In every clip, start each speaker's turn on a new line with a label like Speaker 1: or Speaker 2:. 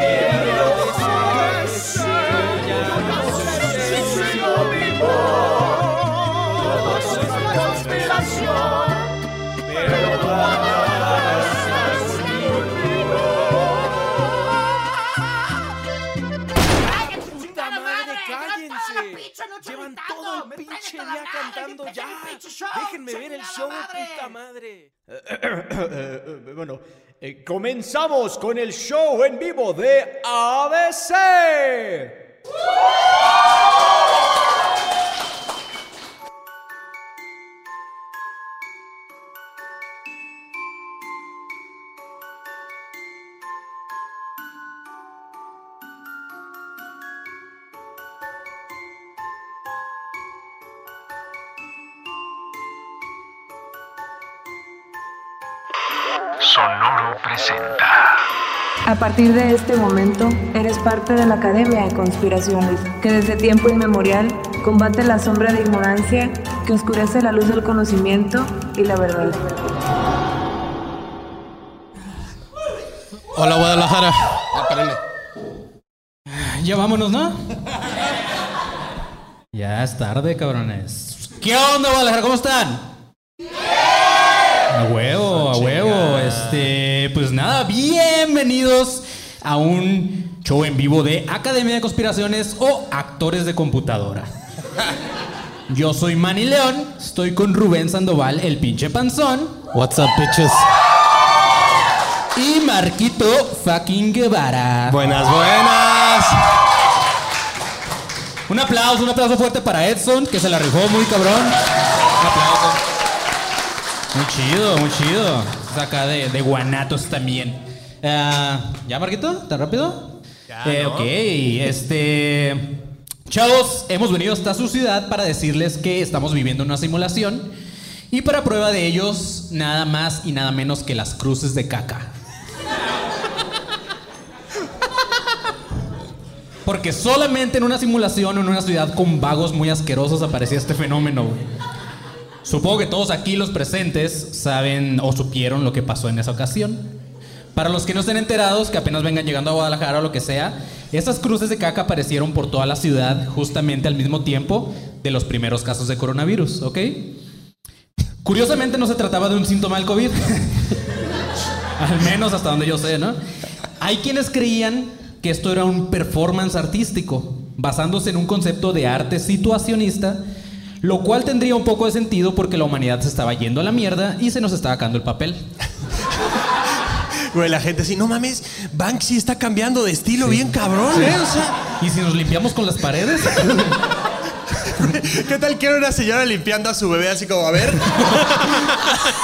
Speaker 1: yeah. Pinche día cantando ya. Déjenme ver el show, puta madre. bueno, eh, comenzamos con el show en vivo de ABC.
Speaker 2: A partir de este momento, eres parte de la Academia de Conspiraciones, que desde tiempo inmemorial combate la sombra de ignorancia que oscurece la luz del conocimiento y la verdad.
Speaker 3: Hola Guadalajara.
Speaker 4: Ya vámonos, ¿no? Ya es tarde, cabrones. ¿Qué onda, Guadalajara? ¿Cómo están? A huevo, a huevo. Este, pues nada, bienvenidos a un show en vivo de Academia de Conspiraciones o Actores de Computadora. Yo soy Manny León, estoy con Rubén Sandoval, el pinche panzón.
Speaker 3: What's up, bitches?
Speaker 4: Y Marquito fucking Guevara.
Speaker 3: Buenas, buenas.
Speaker 4: Un aplauso, un aplauso fuerte para Edson, que se la rifó muy cabrón. Un aplauso. Muy chido, muy chido. Es acá de, de guanatos también. Ah, ¿Ya, Marquito? ¿Tan rápido?
Speaker 3: Ya,
Speaker 4: Eh,
Speaker 3: ¿no?
Speaker 4: Ok, este. Chavos, hemos venido hasta su ciudad para decirles que estamos viviendo una simulación. Y para prueba de ellos, nada más y nada menos que las cruces de caca. Porque solamente en una simulación en una ciudad con vagos muy asquerosos aparecía este fenómeno. güey. Supongo que todos aquí los presentes saben o supieron lo que pasó en esa ocasión. Para los que no estén enterados, que apenas vengan llegando a Guadalajara o lo que sea, esas cruces de caca aparecieron por toda la ciudad justamente al mismo tiempo de los primeros casos de coronavirus, ¿ok? Curiosamente no se trataba de un síntoma del COVID. al menos hasta donde yo sé, ¿no? Hay quienes creían que esto era un performance artístico, basándose en un concepto de arte situacionista, lo cual tendría un poco de sentido porque la humanidad se estaba yendo a la mierda y se nos estaba acabando el papel.
Speaker 3: Güey, la gente así, no mames, Banksy está cambiando de estilo bien cabrón, ¿eh? O sea,
Speaker 4: ¿Y si nos limpiamos con las paredes?
Speaker 3: ¿qué tal que era una señora limpiando a su bebé así como, a ver?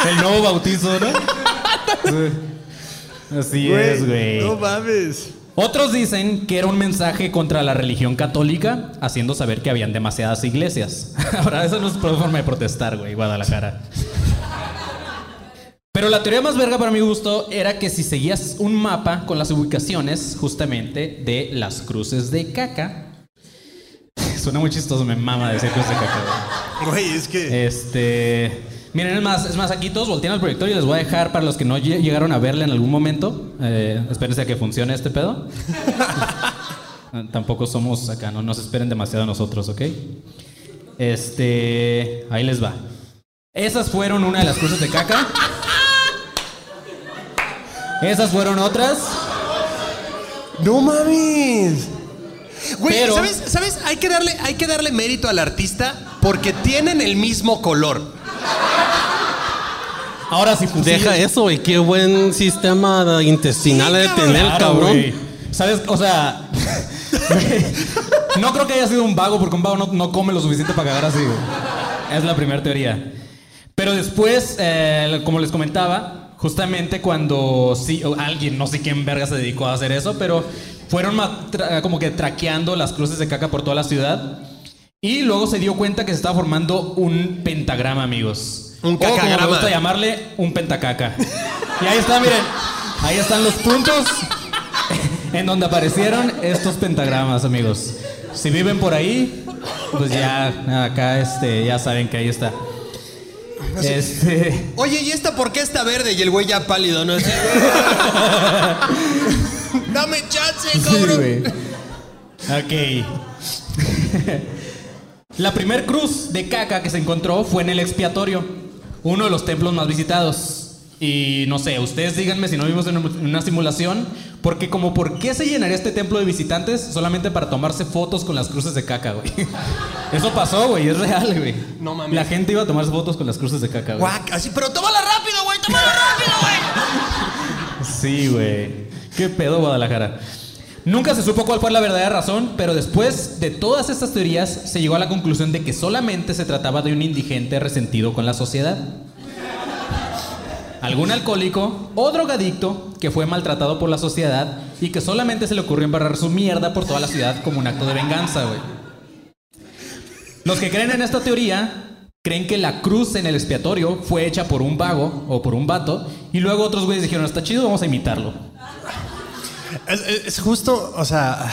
Speaker 4: El nuevo bautizo, ¿no? Así es, güey.
Speaker 3: No mames.
Speaker 4: Otros dicen que era un mensaje contra la religión católica, haciendo saber que habían demasiadas iglesias. Ahora, eso no es forma de protestar, güey, Guadalajara. Pero la teoría más verga para mi gusto era que si seguías un mapa con las ubicaciones justamente de las cruces de caca. Suena muy chistoso, me mama decir cruces de caca. güey.
Speaker 3: Es que...
Speaker 4: Este. Miren, es más, es más, aquí todos voltean al proyector y les voy a dejar para los que no lle- llegaron a verle en algún momento. Eh, espérense a que funcione este pedo. Eh, Tampoco somos acá, no nos esperen demasiado a nosotros, ¿ok? Este. Ahí les va. Esas fueron una de las cruces de caca. Esas fueron otras.
Speaker 3: No mames. Güey,
Speaker 4: Pero-
Speaker 3: ¿sabes, ¿sabes? Hay que, darle, hay que darle mérito al artista porque tienen el mismo color.
Speaker 4: Ahora sí funciona.
Speaker 5: Deja eso, güey. Qué buen sistema intestinal
Speaker 3: Sí,
Speaker 5: de tener el
Speaker 4: Claro,
Speaker 5: cabrón.
Speaker 4: güey. ¿Sabes? O sea. no creo que haya sido un vago, porque un vago no, no come lo suficiente para cagar así, güey. Es la primera teoría. Pero después, eh, como les comentaba, justamente cuando sí, alguien, no sé quién verga se dedicó a hacer eso, pero fueron como que traqueando las cruces de caca por toda la ciudad. Y luego se dio cuenta que se estaba formando un pentagrama, amigos.
Speaker 3: Un
Speaker 4: O como me
Speaker 3: cacagrama.
Speaker 4: gusta llamarle, un pentacaca. Y ahí está, miren. Ahí están los puntos en donde aparecieron estos pentagramas, amigos. Si viven por ahí, pues ya acá este, ya saben que ahí está. Este,
Speaker 3: Oye, ¿y esta por qué está verde? Y el güey ya pálido, ¿no? Así- Dame chance, cabrón.
Speaker 4: Ok. La primer cruz de caca que se encontró fue en el expiatorio, uno de los templos más visitados. Y no sé, ustedes díganme si no vimos en una- en una simulación, porque como por qué se llenaría este templo de visitantes solamente para tomarse fotos con las cruces de caca, güey. Eso pasó, güey, es real, güey.
Speaker 3: No mames.
Speaker 4: La gente iba a tomarse fotos con las cruces de caca, güey.
Speaker 3: Guac, así, pero tómala rápido, güey, tómala rápido, güey.
Speaker 4: Sí, güey. Qué pedo, Guadalajara. Nunca se supo cuál fue la verdadera razón, pero después de todas estas teorías se llegó a la conclusión de que solamente se trataba de un indigente resentido con la sociedad. Algún alcohólico o drogadicto que fue maltratado por la sociedad y que solamente se le ocurrió embarrar su mierda por toda la ciudad como un acto de venganza, güey. Los que creen en esta teoría creen que la cruz en el expiatorio fue hecha por un vago o por un vato y luego otros güeyes dijeron, está chido, vamos a imitarlo.
Speaker 3: Es, justo, o sea.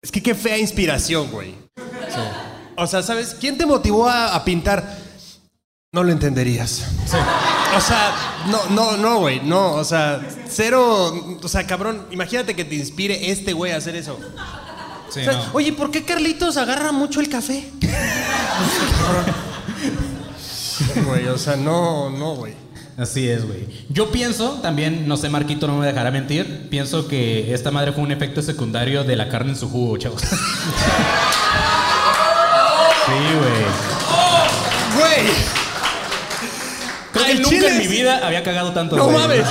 Speaker 3: Es que qué fea inspiración, güey. O sea, ¿sabes? ¿Quién te motivó a, a pintar? No lo entenderías. O sea, no, no, no, güey. No, o sea, cero. O sea, cabrón, imagínate que te inspire este güey a hacer eso.
Speaker 4: Sí,
Speaker 3: O sea, Oye, ¿por qué Carlitos agarra mucho el café? Güey, o sea, no, no, güey.
Speaker 4: Así es, güey. Yo pienso, también, no sé, Marquito no me dejará mentir, pienso que esta madre fue un efecto secundario de la carne en su jugo, chavos. Nunca
Speaker 3: chile
Speaker 4: en mi
Speaker 3: es-
Speaker 4: vida había cagado tanto.
Speaker 3: No
Speaker 4: güey.
Speaker 3: mames.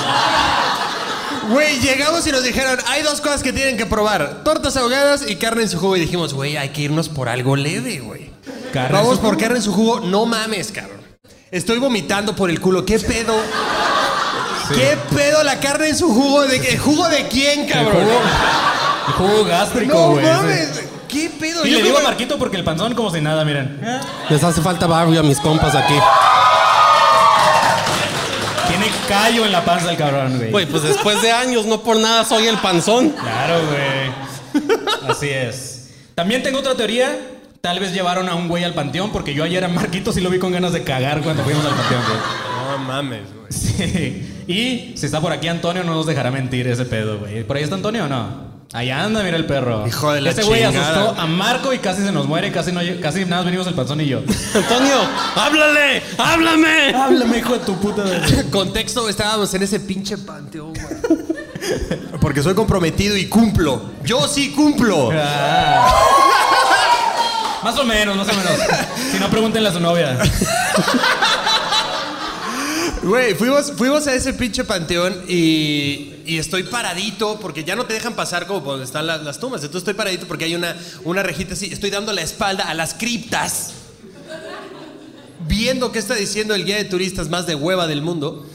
Speaker 3: Güey, llegamos y nos dijeron, hay dos cosas que tienen que probar. Tortas ahogadas y carne en su jugo. Y dijimos, güey, hay que irnos por algo leve, güey.
Speaker 4: Carne en
Speaker 3: Vamos
Speaker 4: su
Speaker 3: por carne en su jugo. No mames, cabrón. Estoy vomitando por el culo. ¿Qué pedo? ¿Qué pedo la carne en su jugo? ¿De qué? ¿Jugo de quién,
Speaker 4: El
Speaker 3: cabrón?
Speaker 4: jugo, el jugo gástrico,
Speaker 3: No
Speaker 4: güey.
Speaker 3: mames. ¿Qué pedo?
Speaker 4: Y
Speaker 3: Yo
Speaker 4: le digo a Marquito porque el panzón como si nada, miren.
Speaker 5: Les hace falta barrio a mis compas aquí.
Speaker 4: Callo en la panza el cabrón, güey.
Speaker 5: Güey, pues después de años, no por nada soy el panzón.
Speaker 4: Claro, güey. Así es. También tengo otra teoría. Tal vez llevaron a un güey al panteón, porque yo ayer a Marquito sí lo vi con ganas de cagar cuando fuimos al panteón, güey.
Speaker 3: No mames, güey.
Speaker 4: Sí. Y si está por aquí Antonio, no nos dejará mentir ese pedo, güey. ¿Por ahí está Antonio o no? Allá anda, mira el perro.
Speaker 3: Hijo de la
Speaker 4: Ese güey
Speaker 3: chingada.
Speaker 4: asustó a Marco y casi se nos muere, casi, no, casi nada más venimos el panzón y yo.
Speaker 5: Antonio, háblale, háblame.
Speaker 4: Háblame, hijo de tu puta. de-
Speaker 3: Contexto, estábamos en ese pinche panteón, güey. Porque soy comprometido y cumplo. Yo sí cumplo.
Speaker 4: Ah. Más o menos, más o menos. Si no, pregúntenle a su novia.
Speaker 3: Güey, fuimos, fuimos a ese pinche panteón y, estoy paradito porque ya no te dejan pasar como donde están las, las tumbas. Entonces estoy paradito porque hay una, una rejita así. Estoy dando la espalda a las criptas. Viendo qué está diciendo el guía de turistas más de hueva del mundo.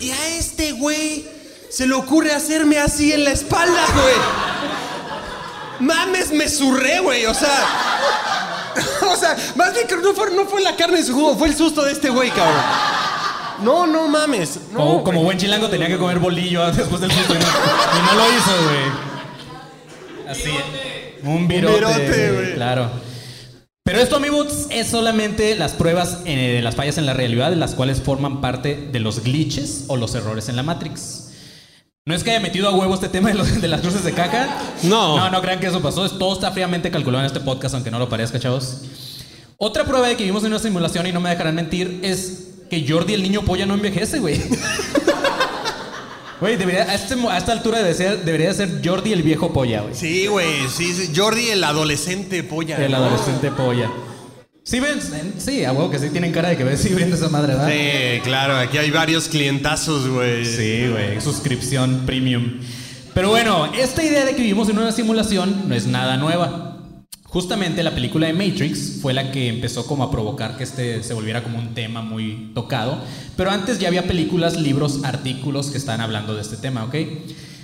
Speaker 3: Y a este güey se le ocurre hacerme así en la espalda, güey. Mames, me surré, güey. O sea. O sea, más bien que no fue, no fue la carne de su jugo, fue el susto de este güey, cabrón. No, no mames. No,
Speaker 4: como, buen chilango tenía que comer bolillo después del susto y no, y no lo hizo, güey. Así. Un virote.
Speaker 3: virote, güey.
Speaker 4: Claro. Pero esto, amigos, es solamente las pruebas eh, de las fallas en la realidad, las cuales forman parte de los glitches o los errores en la Matrix. No es que haya metido a huevo este tema de, los- de las cruces de caca.
Speaker 5: No.
Speaker 4: No, no crean que eso pasó. Todo está fríamente calculado en este podcast, aunque no lo parezca, chavos. Otra prueba de que vivimos en una simulación y no me dejarán mentir es que Jordi el niño polla no envejece, güey. Güey, debería, a, este a esta altura ser- debería de ser Jordi el viejo polla, güey.
Speaker 3: Sí, güey, sí, sí. Jordi, el adolescente polla.
Speaker 4: El
Speaker 3: ¿no?
Speaker 4: adolescente polla. Sí, ven, sí, a huevo que sí tienen cara de que ven, sí ven esa madre, ¿verdad?
Speaker 3: Sí, claro, aquí hay varios clientazos, güey.
Speaker 4: Sí, güey, suscripción premium. Pero bueno, esta idea de que vivimos en una simulación no es nada nueva. Justamente la película de Matrix fue la que empezó como a provocar que este se volviera como un tema muy tocado, pero antes ya había películas, libros, artículos que están hablando de este tema, ¿ok?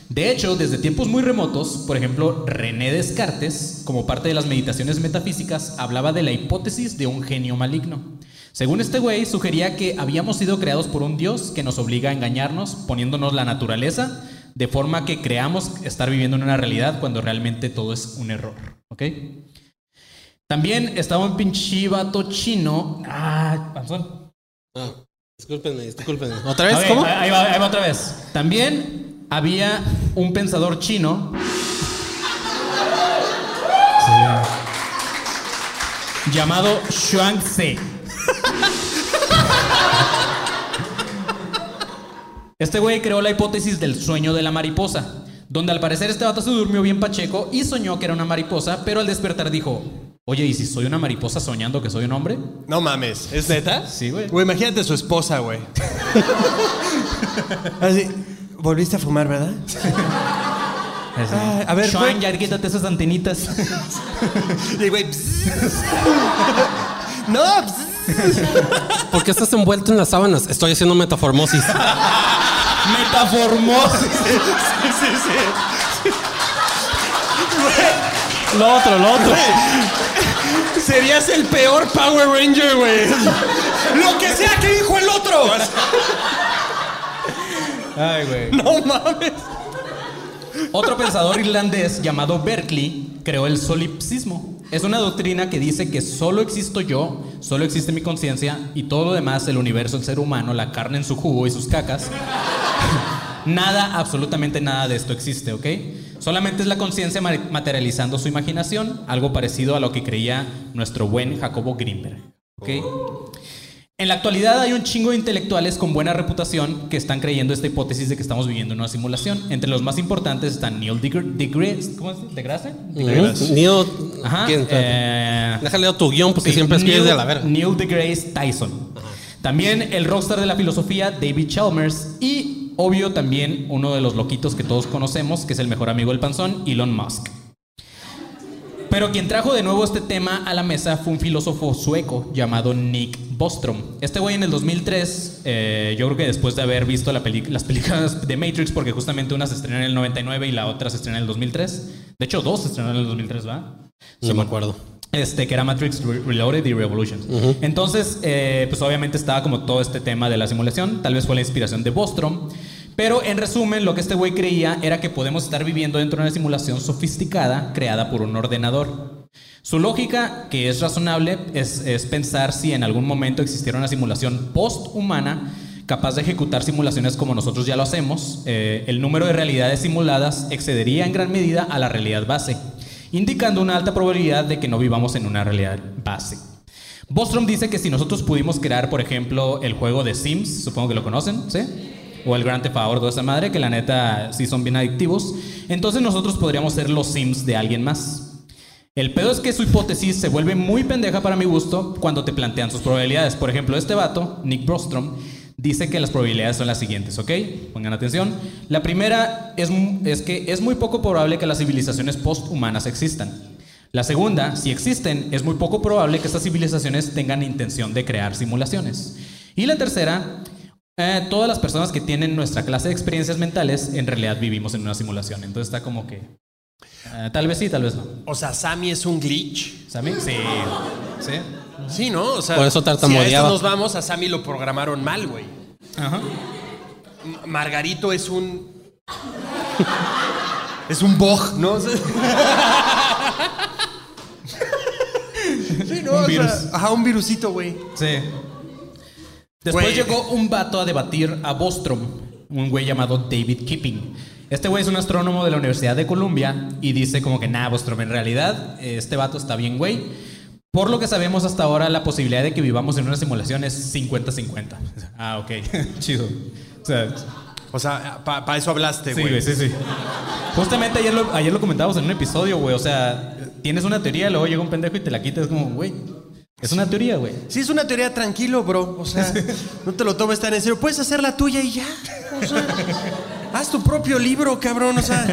Speaker 4: De hecho, desde tiempos muy remotos, por ejemplo, René Descartes, como parte de las meditaciones metafísicas, hablaba de la hipótesis de un genio maligno. Según este güey, sugería que habíamos sido creados por un dios que nos obliga a engañarnos, poniéndonos la naturaleza, de forma que creamos estar viviendo en una realidad cuando realmente todo es un error, ¿ok? También estaba un pinche vato chino. Ah, panzón.
Speaker 5: Ah, discúlpenme, discúlpenme. ¿Otra vez? ¿Cómo?
Speaker 4: Ahí va, ahí va otra vez. También había un pensador chino. Sí. Llamado Xuanzi. Este güey creó la hipótesis del sueño de la mariposa, donde al parecer este vato se durmió bien pacheco y soñó que era una mariposa, pero al despertar dijo, oye, ¿y si soy una mariposa soñando que soy un hombre?
Speaker 3: No mames, ¿es neta?
Speaker 4: Sí, güey.
Speaker 3: Güey, imagínate a su esposa, güey. Así, volviste a fumar, ¿verdad? Ah, a ver, güey.
Speaker 4: ya quítate esas antenitas.
Speaker 3: Y güey. No, pss.
Speaker 5: ¿Por qué estás envuelto en las sábanas? Estoy haciendo metaformosis.
Speaker 4: Metaformosis.
Speaker 5: Lo otro, lo otro.
Speaker 3: Serías el peor Power Ranger, güey. Lo que sea que dijo el otro.
Speaker 4: Ay, güey.
Speaker 3: No mames.
Speaker 4: Otro pensador irlandés llamado Berkeley creó el solipsismo. Es una doctrina que dice que solo existo yo, solo existe mi conciencia y todo lo demás, el universo, el ser humano, la carne en su jugo y sus cacas. nada, absolutamente nada de esto existe, ¿ok? Solamente es la conciencia ma- materializando su imaginación, algo parecido a lo que creía nuestro buen Jacobo Grimberg, ¿ok? En la actualidad hay un chingo de intelectuales con buena reputación que están creyendo esta hipótesis de que estamos viviendo en una simulación. Entre los más importantes están Neil deGrasse, ¿cómo es? ¿DeGrasse?
Speaker 5: Neil.
Speaker 4: Ajá.
Speaker 5: ¿quién?
Speaker 4: eh,
Speaker 5: Déjale a tu guion porque
Speaker 4: sí,
Speaker 5: siempre escribes de la verga.
Speaker 4: Neil deGrasse Tyson. También el rockstar de la filosofía, David Chalmers. Y, obvio, también uno de los loquitos que todos conocemos, que es el mejor amigo del panzón, Elon Musk. Pero quien trajo de nuevo este tema a la mesa fue un filósofo sueco llamado Nick Bostrom. Este güey en el 2003, eh, yo creo que después de haber visto la las películas de Matrix, porque justamente una se estrenó en el 99 y la otra se estrenó en el 2003. De hecho, dos se estrenaron en el 2003, ¿va?
Speaker 5: No me acuerdo.
Speaker 4: Este, que era Matrix Re- Reloaded y Revolutions. Entonces, eh, pues obviamente estaba como todo este tema de la simulación. Tal vez fue la inspiración de Bostrom. Pero en resumen, lo que este güey creía era que podemos estar viviendo dentro de una simulación sofisticada creada por un ordenador. Su lógica, que es razonable, es, pensar si en algún momento existiera una simulación post-humana capaz de ejecutar simulaciones como nosotros ya lo hacemos, eh, el número de realidades simuladas excedería en gran medida a la realidad base, indicando una alta probabilidad de que no vivamos en una realidad base. Bostrom dice que si nosotros pudimos crear, por ejemplo, el juego de Sims, supongo que lo conocen, ¿sí? O el Grand Theft Auto de esa madre, que la neta sí son bien adictivos, entonces nosotros podríamos ser los Sims de alguien más. El pedo es que su hipótesis se vuelve muy pendeja para mi gusto cuando te plantean sus probabilidades. Por ejemplo, este vato, Nick Bostrom, dice que las probabilidades son las siguientes, ¿ok? Pongan atención. La primera es, es que es muy poco probable que las civilizaciones posthumanas existan. La segunda, si existen, es muy poco probable que estas civilizaciones tengan intención de crear simulaciones. Y la tercera, eh, todas las personas que tienen nuestra clase de experiencias mentales en realidad vivimos en una simulación. Entonces está como que... eh, tal vez sí, tal vez no.
Speaker 3: O sea, Sammy es un glitch.
Speaker 4: ¿Sammy? Sí. ¿Sí?
Speaker 3: Sí, ¿no? O sea,
Speaker 5: Por eso
Speaker 3: Si a
Speaker 5: tartamudeaba.
Speaker 3: esto nos vamos, a Sammy lo programaron mal, güey.
Speaker 4: Ajá.
Speaker 3: Margarito es un. es un bog, ¿no? Sea- sí, ¿no?
Speaker 4: Un
Speaker 3: O sea,
Speaker 4: virus.
Speaker 3: ajá, un virusito, güey.
Speaker 4: Sí. Después
Speaker 3: Güey.
Speaker 4: llegó un vato a debatir a Bostrom, un güey llamado David Kipping. Este güey es un astrónomo de la Universidad de Columbia y dice como que, nah, Bostrom, en realidad este vato está bien, güey. Por lo que sabemos hasta ahora, la posibilidad de que vivamos en una simulación es 50-50. Ah, ok. Chido. O sea,
Speaker 3: O sea, para eso hablaste,
Speaker 4: sí,
Speaker 3: güey.
Speaker 4: güey, sí, sí. Justamente ayer lo, ayer lo comentábamos en un episodio, güey. O sea, tienes una teoría, luego llega un pendejo y te la quitas. Es como, güey, es una teoría, güey.
Speaker 3: Sí, es una teoría tranquilo, bro. O sea, no te lo tomes tan en serio. Puedes hacer la tuya y ya. O sea, haz tu propio libro, cabrón. O sea,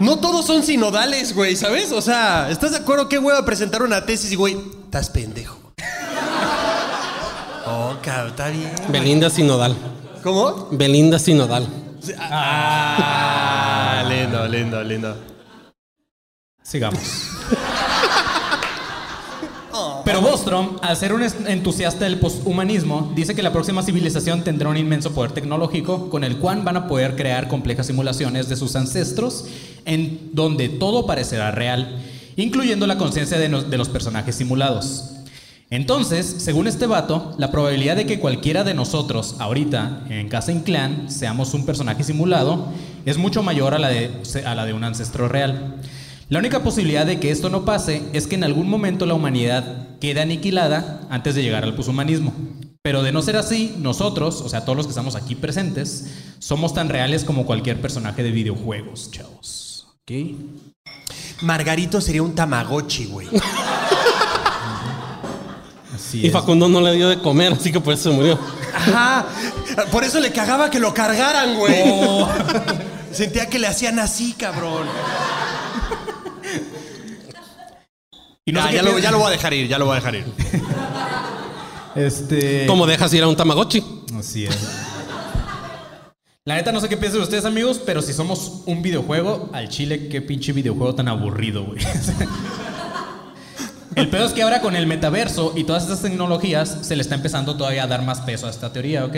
Speaker 3: No todos son sinodales, güey, ¿sabes? O sea, ¿estás de acuerdo qué hueva presentar una tesis y, güey, estás pendejo? Oh, cabrón, está bien.
Speaker 5: Belinda Sinodal.
Speaker 3: ¿Cómo?
Speaker 5: Belinda Sinodal.
Speaker 3: Ah, lindo, lindo, lindo.
Speaker 4: Sigamos. Pero Bostrom, al ser un entusiasta del posthumanismo, dice que la próxima civilización tendrá un inmenso poder tecnológico con el cual van a poder crear complejas simulaciones de sus ancestros en donde todo parecerá real, incluyendo la conciencia de los personajes simulados. Entonces, según este vato, la probabilidad de que cualquiera de nosotros, ahorita, en Casa Inclán, seamos un personaje simulado, es mucho mayor a la de, a la de un ancestro real. La única posibilidad de que esto no pase es que en algún momento la humanidad quede aniquilada antes de llegar al poshumanismo. Pero de no ser así, nosotros, o sea, todos los que estamos aquí presentes, somos tan reales como cualquier personaje de videojuegos, chavos. ¿Ok?
Speaker 3: Margarito sería un tamagotchi, güey.
Speaker 4: Así
Speaker 5: Y
Speaker 4: es.
Speaker 5: Facundo no le dio de comer, así que por eso se murió.
Speaker 3: Ajá. Por eso le cagaba que lo cargaran, güey.
Speaker 4: Oh.
Speaker 3: Sentía que le hacían así, cabrón.
Speaker 4: Y no
Speaker 3: Ya,
Speaker 4: sé qué
Speaker 3: ya, lo,
Speaker 4: piensan-
Speaker 3: ya lo voy a dejar ir, ya lo voy a dejar ir.
Speaker 4: Este.
Speaker 5: ¿Cómo dejas ir a un Tamagotchi?
Speaker 4: Así es. La neta no sé qué piensan ustedes amigos, pero si somos un videojuego, al chile qué pinche videojuego tan aburrido, güey. El pedo es que ahora con el metaverso y todas estas tecnologías se le está empezando todavía a dar más peso a esta teoría, ¿ok?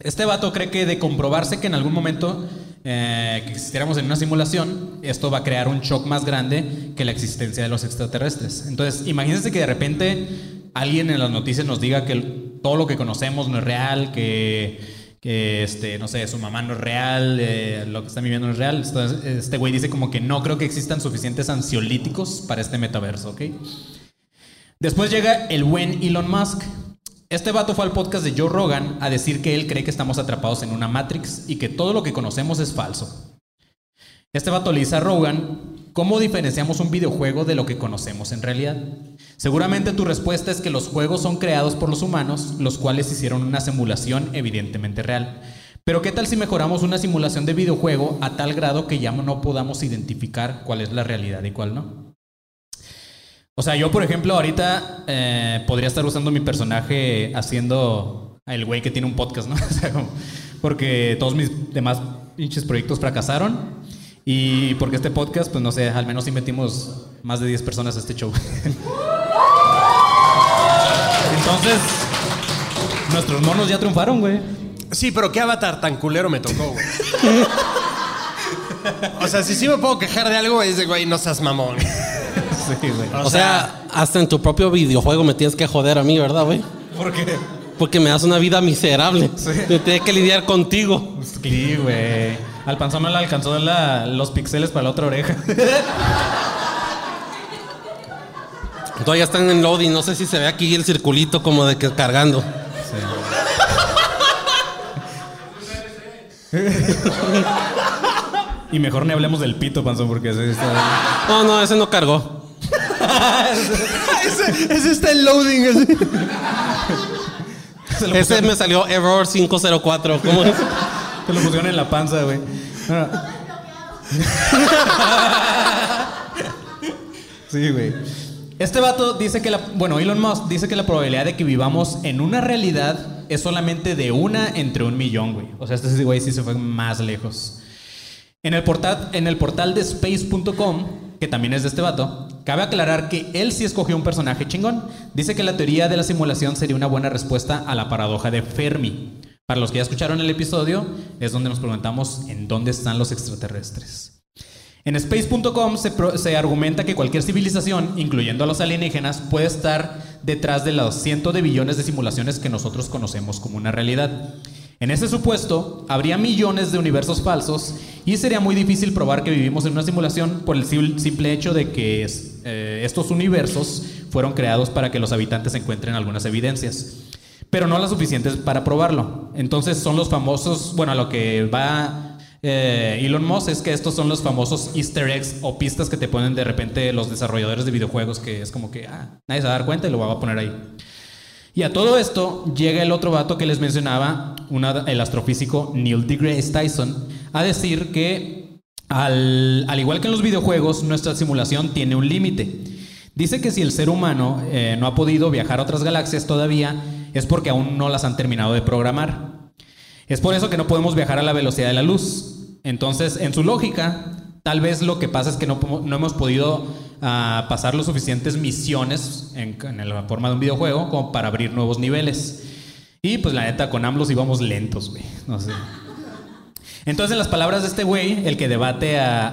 Speaker 4: Este vato cree que de comprobarse que en algún momento eh, que existiéramos en una simulación, esto va a crear un shock más grande que la existencia de los extraterrestres. Entonces, imagínense que de repente alguien en las noticias nos diga que todo lo que conocemos no es real, que, que, este, no sé, su mamá no es real, eh, lo que están viviendo no es real. Este güey dice como que no creo que existan suficientes ansiolíticos para este metaverso, ¿ok? Después llega el buen Elon Musk. Este vato fue al podcast de Joe Rogan a decir que él cree que estamos atrapados en una Matrix y que todo lo que conocemos es falso. Este vato le dice a Rogan, ¿cómo diferenciamos un videojuego de lo que conocemos en realidad? Seguramente tu respuesta es que los juegos son creados por los humanos, los cuales hicieron una simulación evidentemente real. Pero ¿qué tal si mejoramos una simulación de videojuego a tal grado que ya no podamos identificar cuál es la realidad y cuál no? O sea, yo, por ejemplo, ahorita eh, podría estar usando mi personaje haciendo el güey que tiene un podcast, ¿no? O sea, como- porque todos mis demás pinches proyectos fracasaron. Y porque este podcast, pues no sé, al menos sí metimos más de 10 personas a este show. Entonces, nuestros monos ya triunfaron, güey.
Speaker 3: Sí, pero qué avatar tan culero me tocó, güey. O sea, si sí me puedo quejar de algo, es de, güey, no seas mamón.
Speaker 4: Sí, güey.
Speaker 5: O, sea, hasta en tu propio videojuego me tienes que joder a mí, ¿verdad, güey?
Speaker 4: ¿Por qué?
Speaker 5: Porque me das una vida miserable. Me tengo que lidiar contigo.
Speaker 4: Sí, güey. Al panzón no le alcanzó la- los pixeles para la otra oreja.
Speaker 5: Todavía están en loading. No sé si se ve aquí el circulito como de que cargando.
Speaker 4: Y mejor ni hablemos del pito, panzón, porque ese está...
Speaker 5: No, no, ese no cargó.
Speaker 3: ese, ese está en loading.
Speaker 5: Ese me salió error 504. ¿Cómo es?
Speaker 4: se lo pusieron en la panza, güey. Sí, güey. Este vato dice que la... Bueno, Elon Musk dice que la probabilidad de que vivamos en una realidad es solamente de una entre un millón, güey. O sea, este güey sí se fue más lejos. En el, portal, en el portal de space.com, que también es de este vato, cabe aclarar que él sí escogió un personaje chingón. Dice que la teoría de la simulación sería una buena respuesta a la paradoja de Fermi. Para los que ya escucharon el episodio, es donde nos preguntamos en dónde están los extraterrestres. En space.com se, argumenta que cualquier civilización, incluyendo a los alienígenas, puede estar detrás de los cientos de billones de simulaciones que nosotros conocemos como una realidad. En ese supuesto, habría millones de universos falsos y sería muy difícil probar que vivimos en una simulación por el sim- simple hecho de que es- eh, estos universos fueron creados para que los habitantes encuentren algunas evidencias, pero no las suficientes para probarlo. Entonces son los famosos, bueno, a lo que va eh, Elon Musk es que estos son los famosos easter eggs o pistas que te ponen de repente los desarrolladores de videojuegos que es como que ah, nadie se va a dar cuenta y lo va a poner ahí. Y a todo esto llega el otro vato que les mencionaba, una- el astrofísico Neil deGrasse Tyson, a decir que Al, al igual que en los videojuegos, nuestra simulación tiene un límite. Dice que si el ser humano eh, no ha podido viajar a otras galaxias todavía, es porque aún no las han terminado de programar. Es por eso que no podemos viajar a la velocidad de la luz. Entonces, en su lógica, tal vez lo que pasa es que no, hemos podido ah, pasar los suficientes misiones en, en la forma de un videojuego como para abrir nuevos niveles. Y pues la neta, con AMLOS íbamos lentos, güey. No sé. Entonces, en las palabras de este güey, el que debate a,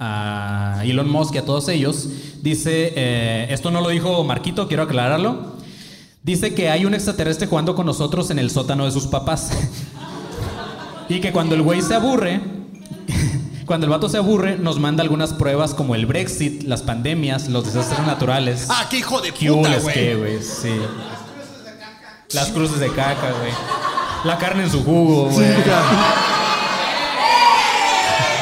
Speaker 4: a- a Elon Musk y a todos ellos, dice, eh, esto no lo dijo Marquito, quiero aclararlo, dice que hay un extraterrestre jugando con nosotros en el sótano de sus papás. y que cuando el güey se aburre, cuando el vato se aburre, nos manda algunas pruebas como el Brexit, las pandemias, los desastres naturales.
Speaker 3: Ah, qué hijo de
Speaker 4: ¿Qué
Speaker 3: puta,
Speaker 4: hules,
Speaker 3: güey.
Speaker 4: qué, güey? Sí. Las cruces de caca, güey. La carne en su jugo, güey.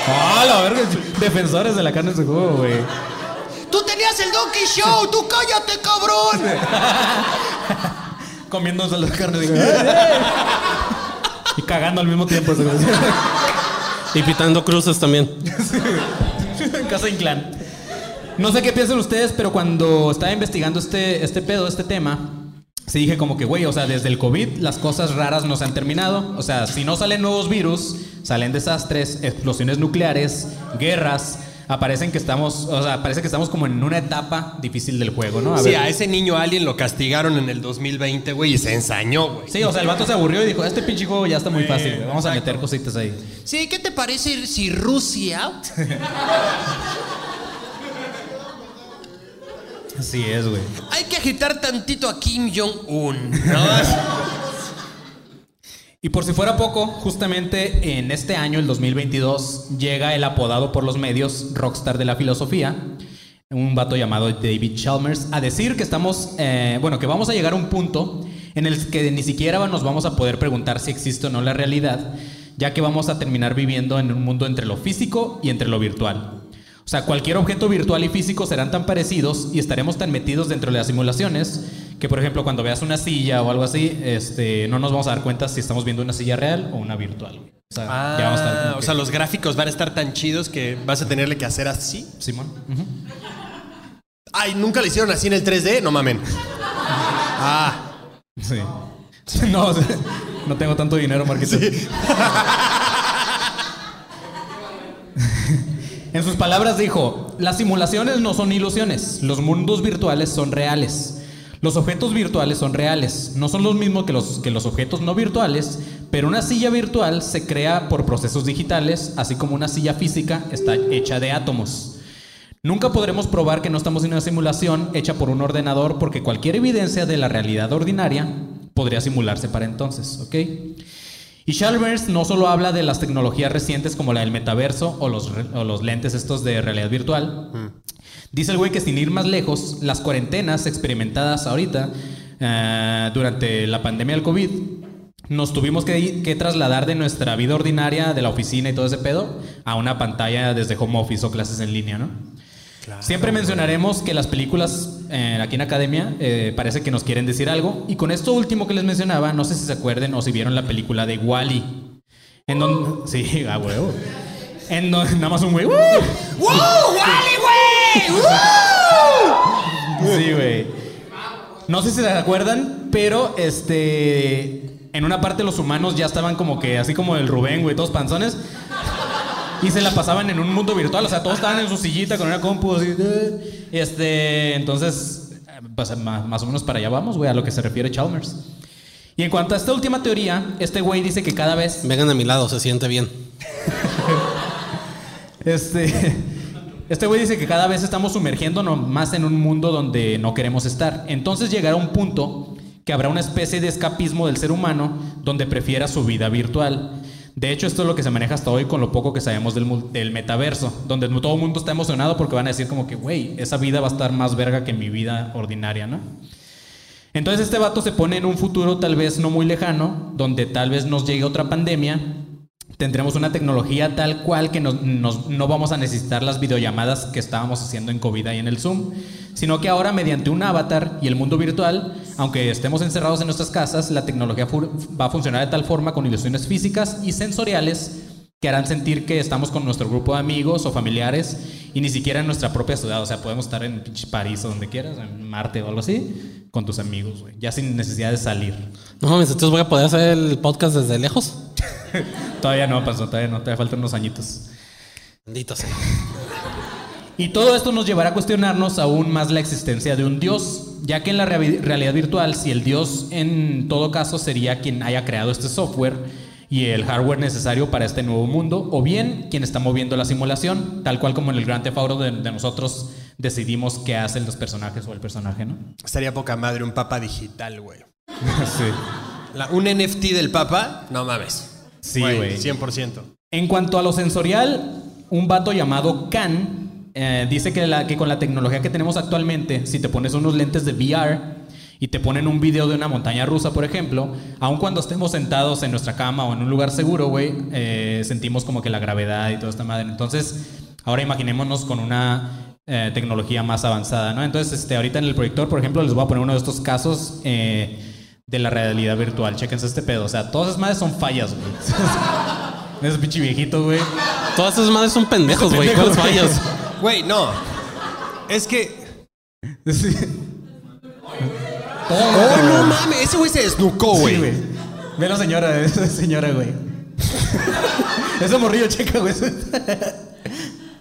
Speaker 4: Ah, la verga. Defensores de la carne en su jugo, güey.
Speaker 3: Tú tenías el Donkey Show, tú cállate, cabrón.
Speaker 4: Comiéndose la carne. digo, y cagando al mismo tiempo.
Speaker 5: Y pitando cruces también.
Speaker 4: en casa Inclán. No sé qué piensan ustedes, pero cuando estaba investigando este, este pedo, este tema, sí dije como que, güey, o sea, desde el COVID las cosas raras no se han terminado. O sea, si no salen nuevos virus, salen desastres, explosiones nucleares, guerras. Aparecen que estamos, o sea, parece que estamos como en una etapa difícil del juego, ¿no? A
Speaker 3: Sí,
Speaker 4: ver.
Speaker 3: a ese niño alien lo castigaron en el 2020, güey, y se ensañó, güey.
Speaker 4: Sí, o sea, el vato se aburrió y dijo, este pinche juego ya está muy fácil, vamos a meter cositas ahí.
Speaker 3: Sí, ¿qué te parece si Rusia?
Speaker 4: Así es, güey.
Speaker 3: Hay que agitar tantito a Kim Jong-un, ¿no?
Speaker 4: Y por si fuera poco, justamente en este año, el 2022, llega el apodado por los medios rockstar de la filosofía, un vato llamado David Chalmers, a decir que estamos, eh, bueno, que vamos a llegar a un punto en el que ni siquiera nos vamos a poder preguntar si existe o no la realidad, ya que vamos a terminar viviendo en un mundo entre lo físico y entre lo virtual. O sea, cualquier objeto virtual y físico serán tan parecidos y estaremos tan metidos dentro de las simulaciones que, por ejemplo, cuando veas una silla o algo así, este, no nos vamos a dar cuenta si estamos viendo una silla real o una virtual. O sea, ya vamos a estar
Speaker 3: Ah, o sea, los gráficos van a estar tan chidos que vas a tenerle que hacer así.
Speaker 4: Simón.
Speaker 3: Ay, ¿nunca le hicieron así en el 3D? No mamen. Ah,
Speaker 4: Sí. No, no tengo tanto dinero, Marquito. En sus palabras dijo, las simulaciones no son ilusiones, los mundos virtuales son reales. Los objetos virtuales son reales, no son los mismos que los, que los objetos no virtuales, pero una silla virtual se crea por procesos digitales, así como una silla física está hecha de átomos. Nunca podremos probar que no estamos en una simulación hecha por un ordenador porque cualquier evidencia de la realidad ordinaria podría simularse para entonces, ¿ok? Y Chalmers no solo habla de las tecnologías recientes como la del metaverso o los, o los lentes estos de realidad virtual. Dice el güey que sin ir más lejos, las cuarentenas experimentadas ahorita eh, durante la pandemia del COVID, nos tuvimos que, que trasladar de nuestra vida ordinaria, de la oficina y todo ese pedo, a una pantalla desde home office o clases en línea, ¿no? Siempre mencionaremos que las películas eh, aquí en Academia eh, parece que nos quieren decir algo. Y con esto último que les mencionaba, no sé si se acuerden o si vieron la película de Wally. En donde. Sí, a huevo. En donde. Nada más un güey.
Speaker 3: ¡Wally, güey!
Speaker 4: Sí, güey. No sé si se acuerdan, pero este. En una parte los humanos ya estaban como que, así como el Rubén, güey, todos panzones. Y se la pasaban en un mundo virtual, o sea, todos estaban en su sillita con una compu así. de- Este, entonces, pues más, más o menos para allá vamos, güey, a lo que se refiere Chalmers. Y en cuanto a esta última teoría, este güey dice que cada vez
Speaker 5: Vengan a mi lado, se siente bien.
Speaker 4: Este, este güey dice que cada vez estamos sumergiéndonos más en un mundo donde no queremos estar. Entonces llegará un punto que habrá una especie de escapismo del ser humano donde prefiera su vida virtual. De hecho, esto es lo que se maneja hasta hoy con lo poco que sabemos del, metaverso, donde todo el mundo está emocionado porque van a decir como que, güey, esa vida va a estar más verga que mi vida ordinaria, ¿no? Entonces este vato se pone en un futuro tal vez no muy lejano, donde tal vez nos llegue otra pandemia, tendremos una tecnología tal cual que no vamos a necesitar las videollamadas que estábamos haciendo en COVID y en el Zoom, sino que ahora mediante un avatar y el mundo virtual, aunque estemos encerrados en nuestras casas, la tecnología va a funcionar de tal forma con ilusiones físicas y sensoriales que harán sentir que estamos con nuestro grupo de amigos o familiares y ni siquiera en nuestra propia ciudad. O sea, podemos estar en París o donde quieras, en Marte o algo así, con tus amigos, güey. Ya sin necesidad de salir.
Speaker 5: No mames, entonces voy a poder hacer el podcast desde lejos.
Speaker 4: Todavía no, pasó, todavía no, todavía faltan unos añitos.
Speaker 5: Bendito sea.
Speaker 4: Y todo esto nos llevará a cuestionarnos aún más la existencia de un Dios, ya que en la rea- realidad virtual, si el Dios en todo caso sería quien haya creado este software y el hardware necesario para este nuevo mundo, o bien quien está moviendo la simulación, tal cual como en el Grand Theft Auto de, de nosotros decidimos qué hacen los personajes o el personaje, ¿no?
Speaker 3: Estaría poca madre un papa digital, güey.
Speaker 4: sí.
Speaker 3: La- un NFT del papa, no mames.
Speaker 4: Sí, güey.
Speaker 3: 100%.
Speaker 4: En cuanto a lo sensorial, un vato llamado Khan eh, dice que, la- que con la tecnología que tenemos actualmente, si te pones unos lentes de VR y te ponen un video de una montaña rusa, por ejemplo, aun cuando estemos sentados en nuestra cama o en un lugar seguro, güey, eh, sentimos como que la gravedad y toda esta madre. Entonces, ahora imaginémonos con una eh, tecnología más avanzada, ¿no? Entonces, este, ahorita en el proyector, por ejemplo, les voy a poner uno de estos casos eh, de la realidad virtual. Chéquense este pedo. O sea, todas esas madres son fallas, güey. Ese pinche viejito, güey.
Speaker 5: Todas esas madres son pendejos, güey. ¿Cuáles fallas?
Speaker 3: Güey, no. Es que. Oh, no mames. Ese güey se desnucó,
Speaker 4: Sí,
Speaker 3: güey.
Speaker 4: güey. Ve la señora, esa señora, güey. Ese morrillo, checa, güey.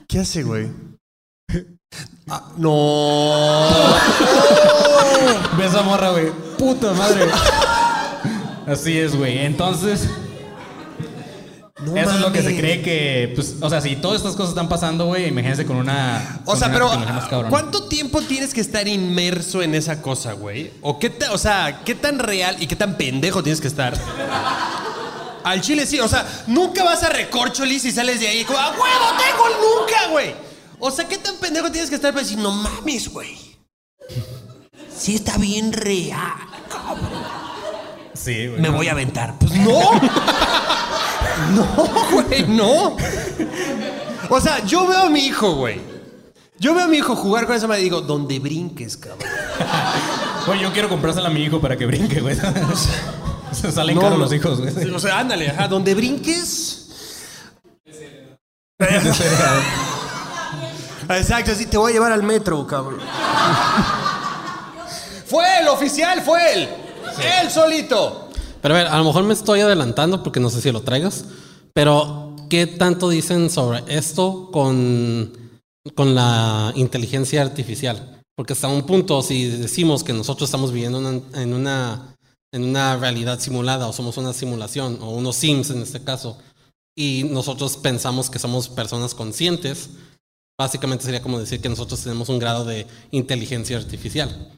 Speaker 3: ¿Qué hace, güey? Ah, no.
Speaker 4: Ve esa morra, güey. Puta madre. Así es, güey. Entonces,
Speaker 3: No
Speaker 4: eso es lo que se cree que, pues, o sea, si todas estas cosas están pasando, güey, imagínense con una.
Speaker 3: O
Speaker 4: con
Speaker 3: sea,
Speaker 4: una
Speaker 3: pero
Speaker 4: más.
Speaker 3: ¿cuánto tiempo tienes que estar inmerso en esa cosa, güey? O qué o sea, qué tan real y qué tan pendejo tienes que estar. Al chile sí, o sea, nunca vas a recorcholis y sales de ahí como, ¡a huevo tengo el nunca, güey! O sea, ¿qué tan pendejo tienes que estar para decir, no mames, güey? Sí está bien real.
Speaker 4: Sí, güey.
Speaker 3: Me voy a aventar. Pues no. no, güey, no. O sea, yo veo a mi hijo, güey. Yo veo a mi hijo jugar con esa madre y digo, donde brinques, cabrón.
Speaker 4: Güey, yo quiero comprársela a mi hijo para que brinque, güey. Se salen
Speaker 3: No,
Speaker 4: caros
Speaker 3: no.
Speaker 4: los hijos, güey.
Speaker 3: O sea, ándale, ajá, donde brinques. Exacto, así te voy a llevar al metro, cabrón. fue el oficial, fue él. Él solito.
Speaker 5: Pero a ver, a lo mejor me estoy adelantando porque no sé si lo traigas. Pero, ¿qué tanto dicen sobre esto con, con la inteligencia artificial? Porque hasta un punto, si decimos que nosotros estamos viviendo una- en, una, en una realidad simulada o somos una simulación o unos Sims en este caso, y nosotros pensamos que somos personas conscientes, básicamente sería como decir que nosotros tenemos un grado de inteligencia artificial.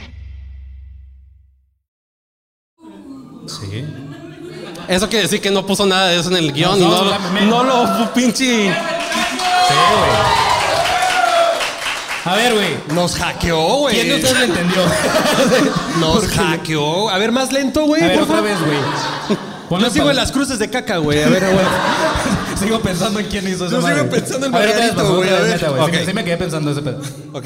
Speaker 4: Sí.
Speaker 5: Eso quiere decir que no puso nada de eso en el guion y
Speaker 4: no,
Speaker 5: no, no lo pinche.
Speaker 4: Sí, güey. A ver, güey.
Speaker 3: Nos hackeó, güey.
Speaker 4: ¿Quién de ustedes lo entendió?
Speaker 3: Nos hackeó. A ver, más lento, güey.
Speaker 4: A ver,
Speaker 3: por
Speaker 4: otra
Speaker 3: favor.
Speaker 4: vez, güey.
Speaker 3: Yo sigo en las cruces de caca, güey. A ver, güey.
Speaker 4: Sigo pensando en quién hizo eso.
Speaker 3: Yo sigo pensando en Margarito, güey, a ver.
Speaker 4: güey. Sí
Speaker 5: Ok.
Speaker 4: me- Sí me quedé pensando ese pedo.
Speaker 5: Ok.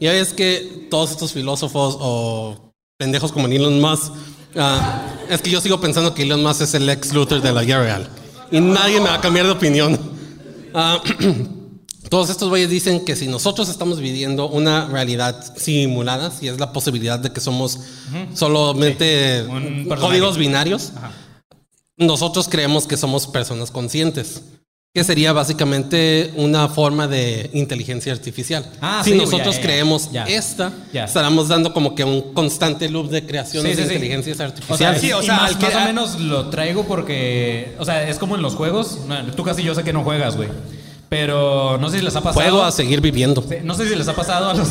Speaker 5: Ya ves que todos estos filósofos o pendejos como Elon Musk, ah, es que yo sigo pensando que Elon Musk es el ex Luthor de la guerra real. Y nadie me va a cambiar de opinión. Ah, todos estos güeyes dicen que si nosotros estamos viviendo una realidad simulada, si es la posibilidad de que somos solamente
Speaker 4: personaje.
Speaker 5: códigos binarios, nosotros creemos que somos personas conscientes. Que sería básicamente una forma de inteligencia artificial.
Speaker 4: Ah,
Speaker 5: si
Speaker 4: sí,
Speaker 5: nosotros
Speaker 4: ya, ya,
Speaker 5: creemos
Speaker 4: ya.
Speaker 5: esta,
Speaker 4: Ya.
Speaker 5: estaremos dando como que un constante loop de creaciones
Speaker 4: Sí, sí,
Speaker 5: de
Speaker 4: sí.
Speaker 5: inteligencias
Speaker 4: O sea,
Speaker 5: artificiales.
Speaker 3: sí, o sea,
Speaker 4: más,
Speaker 3: al que-
Speaker 4: más o menos lo traigo porque, o sea, es como en los juegos. No, tú casi yo sé que no juegas, güey. Pero no sé si les ha pasado.
Speaker 5: Juego a seguir viviendo.
Speaker 4: No sé si les ha pasado a los,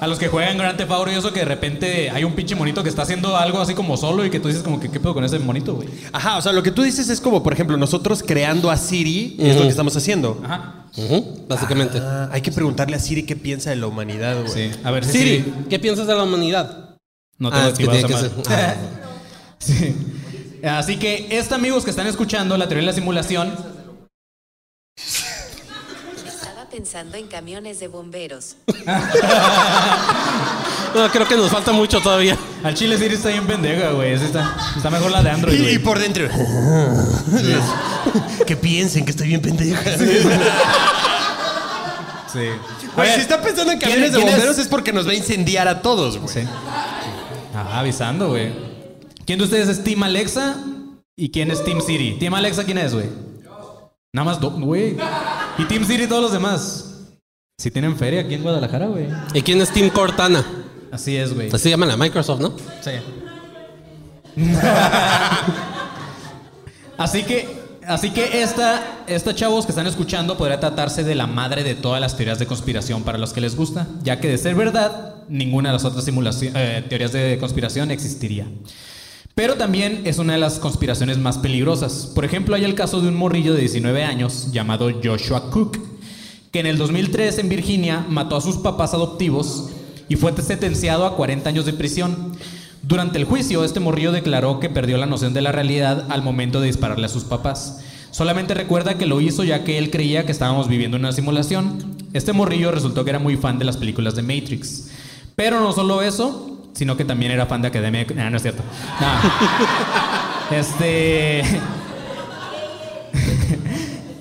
Speaker 4: A los que juegan Grand Theft Auto y eso que de repente hay un pinche monito que está haciendo algo así como solo y que tú dices como que qué pedo con ese monito, güey.
Speaker 3: Ajá, o sea, lo que tú dices es como, por ejemplo, nosotros creando a Siri es lo que estamos haciendo.
Speaker 4: Ajá.
Speaker 5: Ujú, básicamente.
Speaker 3: Ah, hay que preguntarle a Siri qué piensa de la humanidad, güey.
Speaker 4: Sí. A ver,
Speaker 5: Siri,
Speaker 4: Siri.
Speaker 5: ¿qué piensas de la humanidad?
Speaker 4: No tengo
Speaker 5: Ah, es que tiene que ser-
Speaker 4: Sí. Así que, este amigos que están escuchando la teoría de la simulación,
Speaker 6: pensando en camiones de bomberos.
Speaker 5: No, creo que nos falta mucho todavía.
Speaker 4: al chile Siri está bien pendeja, güey. Sí Está, está mejor la de Android,
Speaker 3: Y, y por dentro. que piensen que estoy bien pendeja.
Speaker 4: Sí.
Speaker 3: Güey, si está pensando en
Speaker 4: ¿quién-
Speaker 3: camiones de
Speaker 4: es?
Speaker 3: bomberos es porque nos va a incendiar a todos, güey.
Speaker 4: Sí. Ajá, avisando, güey. ¿Quién de ustedes es Team Alexa y quién es Team Siri? Team Alexa, ¿quién es, güey? Nada más dos, güey. Y Team Siri todos los demás. Si tienen feria aquí en Guadalajara, güey.
Speaker 5: ¿Y quién es Tim Cortana?
Speaker 4: Así es, güey.
Speaker 5: Así llaman a Microsoft, ¿no?
Speaker 4: Sí. así que, así que esta, esta chavos que están escuchando podría tratarse de la madre de todas las teorías de conspiración para los que les gusta, ya que de ser verdad, ninguna de las otras eh, teorías de conspiración existiría. Pero también es una de las conspiraciones más peligrosas. Por ejemplo, hay el caso de un morrillo de 19 años llamado Joshua Cook, que en el 2003 en Virginia mató a sus papás adoptivos y fue sentenciado a 40 años de prisión. Durante el juicio, este morrillo declaró que perdió la noción de la realidad al momento de dispararle a sus papás. Solamente recuerda que lo hizo ya que él creía que estábamos viviendo una simulación. Este morrillo resultó que era muy fan de las películas de Matrix. Pero no solo eso, sino que también era fan de Academia. de- Nah, no es cierto. Nah. Este.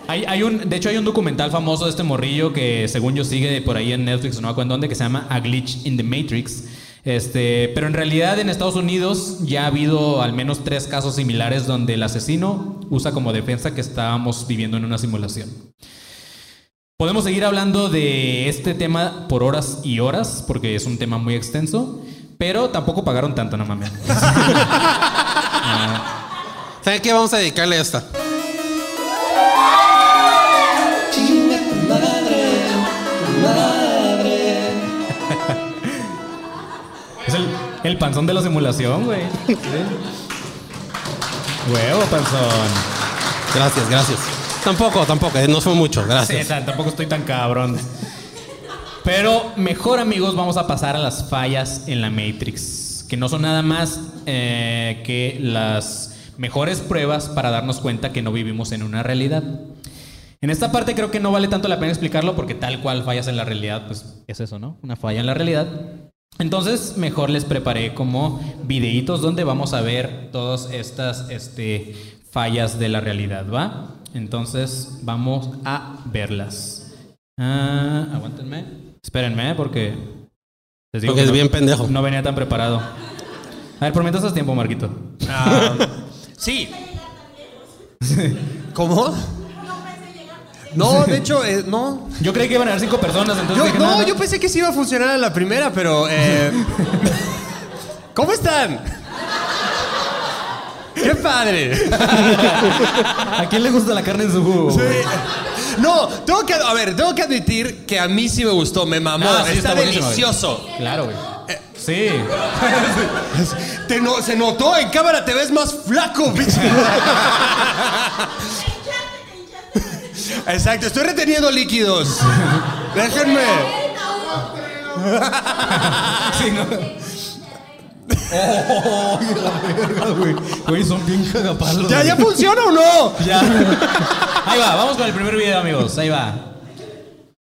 Speaker 4: Hay, hay un, de hecho, hay un documental famoso de este morrillo que, según yo, sigue por ahí en Netflix o no me acuerdo en dónde, que se llama A Glitch in the Matrix. Este, pero en realidad en Estados Unidos ya ha habido al menos tres casos similares donde el asesino usa como defensa que estábamos viviendo en una simulación. Podemos seguir hablando de este tema por horas y horas, porque es un tema muy extenso, pero tampoco pagaron tanto, no mames.
Speaker 5: ¿Saben qué? Vamos a dedicarle a esta.
Speaker 4: Es el, el panzón de la simulación, güey. Sí. Huevo, panzón.
Speaker 5: Gracias, gracias. Tampoco, tampoco, eh, no fue mucho,
Speaker 4: Sí,
Speaker 5: gracias.
Speaker 4: tan- tampoco estoy tan cabrón. Pero mejor, amigos, vamos a pasar a las fallas en la Matrix, que no son nada más eh, que las mejores pruebas para darnos cuenta que no vivimos en una realidad. En esta parte creo que no vale tanto la pena explicarlo porque tal cual fallas en la realidad, pues es eso, ¿no? Una falla en la realidad. Entonces, mejor les preparé como videitos donde vamos a ver todas estas este, fallas de la realidad, ¿va? Entonces, vamos a verlas. Ah, aguántenme. Espérenme, porque. les digo
Speaker 5: Porque
Speaker 4: que
Speaker 5: es
Speaker 4: no-
Speaker 5: bien pendejo.
Speaker 4: No venía tan preparado. A ver, por mientras haz tiempo, Marquito.
Speaker 3: Ah, sí. ¿Cómo? No, de hecho, eh, no.
Speaker 4: Yo creí que iban a haber cinco personas, entonces
Speaker 3: Yo,
Speaker 4: dije,
Speaker 3: no, yo pensé que sí iba a funcionar a la primera, pero. eh, ¿Cómo están? ¡Qué padre!
Speaker 4: ¿A quién le gusta la carne en su jugo? güey?
Speaker 3: No, tengo que, a ver, tengo que admitir que a mí sí me gustó, me mamó,
Speaker 4: Ah, sí,
Speaker 3: está,
Speaker 4: está buenísimo, güey.
Speaker 3: delicioso.
Speaker 4: Claro, güey. Sí.
Speaker 3: Te no- se notó, en cámara te ves más flaco, bitch. Exacto, estoy reteniendo líquidos. Déjenme.
Speaker 4: Sí, no. Oh, la verga, güey. Güey, son bien cagapalos.
Speaker 3: ¿Ya. ¿Ya funciona o no?
Speaker 4: Ya. Ahí va, vamos con el primer video, amigos. Ahí va.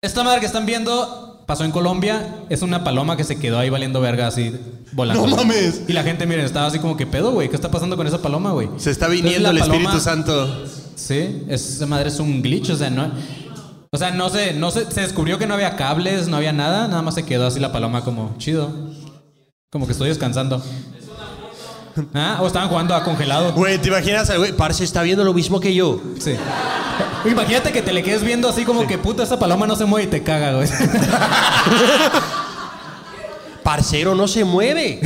Speaker 4: Esta madre que están viendo pasó en Colombia. Es una paloma que se quedó ahí valiendo verga así volando.
Speaker 3: No mames.
Speaker 4: Y la gente, miren, estaba así como que pedo, güey. ¿Qué está pasando con esa paloma, güey?
Speaker 3: Se está viniendo el Espíritu Santo.
Speaker 4: Sí, esa madre es un glitch, o sea, no. O sea, no sé, no sé, se descubrió que no había cables, no había nada, nada más se quedó así la paloma como chido. Como que estoy descansando. Ah, o estaban jugando a congelado.
Speaker 3: Güey, ¿te imaginas? Güey, Parce está viendo lo mismo que yo.
Speaker 4: Sí. Imagínate que te le quedes viendo así como que puta esa paloma no se mueve y te caga, güey.
Speaker 3: Parcero no se mueve.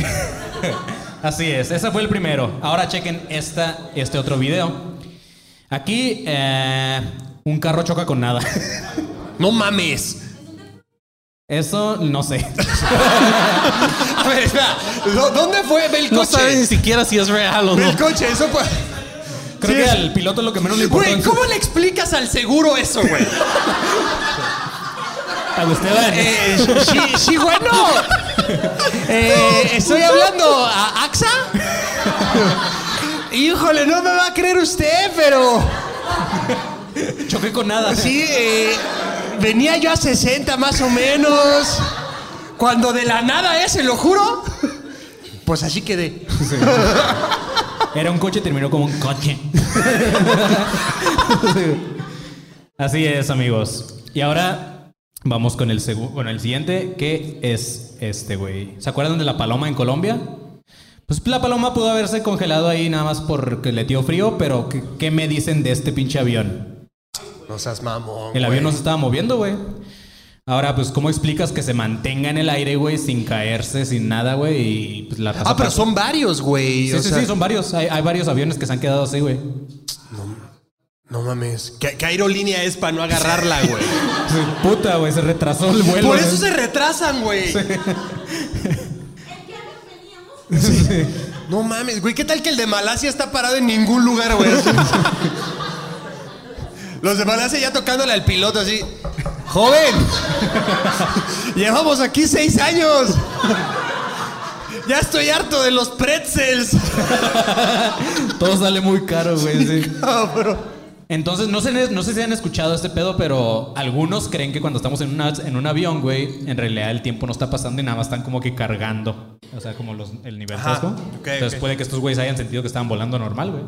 Speaker 4: Así es, ese fue el primero. Ahora chequen esta, este otro video. Aquí eh, un carro choca con nada.
Speaker 3: No mames.
Speaker 4: Eso no sé.
Speaker 3: A ver, espera. ¿dó- ¿Dónde fue? Ve el
Speaker 5: No
Speaker 3: coche.
Speaker 5: sabe ni siquiera si es real o
Speaker 3: Ve
Speaker 5: no.
Speaker 3: el coche, eso fue.
Speaker 4: Creo
Speaker 3: Sí,
Speaker 4: que
Speaker 3: es-
Speaker 4: al piloto lo que menos le importó.
Speaker 3: Güey,
Speaker 4: su-
Speaker 3: ¿cómo le explicas al seguro eso, güey?
Speaker 4: A Esteban.
Speaker 3: Eh, sí, sí, bueno. Eh, estoy hablando a AXA. Híjole, no me va a creer usted, pero
Speaker 4: Choqué con nada.
Speaker 3: sí, eh, venía yo a 60 más o menos. Cuando de la nada es, se lo juro. Pues así quedé.
Speaker 4: Era un coche, terminó como un coche. Así es, amigos. Y ahora vamos con el, segu- con el siguiente, que es este, güey. ¿Se acuerdan de la paloma en Colombia? Pues la paloma pudo haberse congelado ahí nada más porque le dio frío, pero ¿qué, qué me dicen de este pinche avión?
Speaker 3: No seas mamón.
Speaker 4: El avión no se estaba moviendo, güey. Ahora, pues, ¿cómo explicas que se mantenga en el aire, güey, sin caerse, sin nada, güey? Y pues la
Speaker 3: Ah, pero
Speaker 4: pasó.
Speaker 3: son varios, güey.
Speaker 4: Sí,
Speaker 3: o
Speaker 4: sí,
Speaker 3: sea,
Speaker 4: sí, son varios. Hay, hay varios aviones que se han quedado así, güey.
Speaker 3: No mames. ¿Qué, qué aerolínea es para no agarrarla, güey?
Speaker 4: Puta, güey, se retrasó el vuelo.
Speaker 3: Por eso se retrasan, güey. Sí. No mames, güey. ¿Qué tal que el de Malasia está parado en ningún lugar, güey? Los de Malasia ya tocándole al piloto así. Joven, llevamos aquí seis años. Ya estoy harto de los pretzels.
Speaker 4: Todo sale muy caro, güey. sí. Entonces, no sé, no sé si han escuchado este pedo, pero algunos creen que cuando estamos en, una- en un avión, güey, en realidad el tiempo no está pasando y nada más están como que cargando. O sea, como los, el nivel
Speaker 3: Ajá,
Speaker 4: Entonces puede que estos güeyes hayan sentido que estaban volando normal, güey.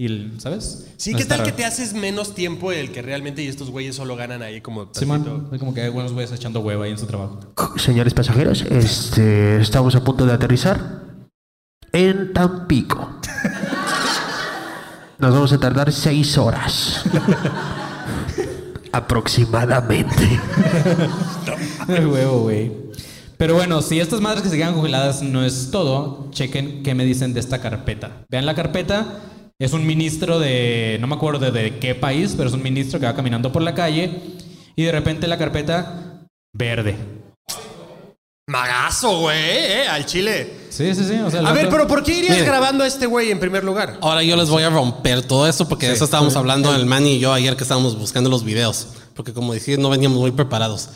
Speaker 4: Y, el- ¿sabes?
Speaker 3: Sí,
Speaker 4: No
Speaker 3: ¿qué tal que te haces menos tiempo el que realmente y estos güeyes solo ganan ahí como
Speaker 4: Sí, man. Como que hay buenos güeyes echando huevo ahí en su trabajo.
Speaker 7: Señores pasajeros, este, estamos a punto de aterrizar en Tampico. Nos vamos a tardar seis horas. Aproximadamente.
Speaker 4: El huevo, güey. Pero bueno, si estas madres que se quedan congeladas no es todo, chequen qué me dicen de esta carpeta. Vean la carpeta. Es un ministro de, no me acuerdo de, de qué país, pero es un ministro que va caminando por la calle y de repente la carpeta verde.
Speaker 3: Magazo, güey, eh, al chile.
Speaker 4: Sí, sí, sí. O sea, el
Speaker 3: A ver, pero ¿por qué irías grabando a este güey en primer lugar?
Speaker 5: Ahora yo les voy a romper todo esto porque de eso estábamos hablando el Manny y yo ayer que estábamos buscando los videos. Porque como decía, no veníamos muy preparados.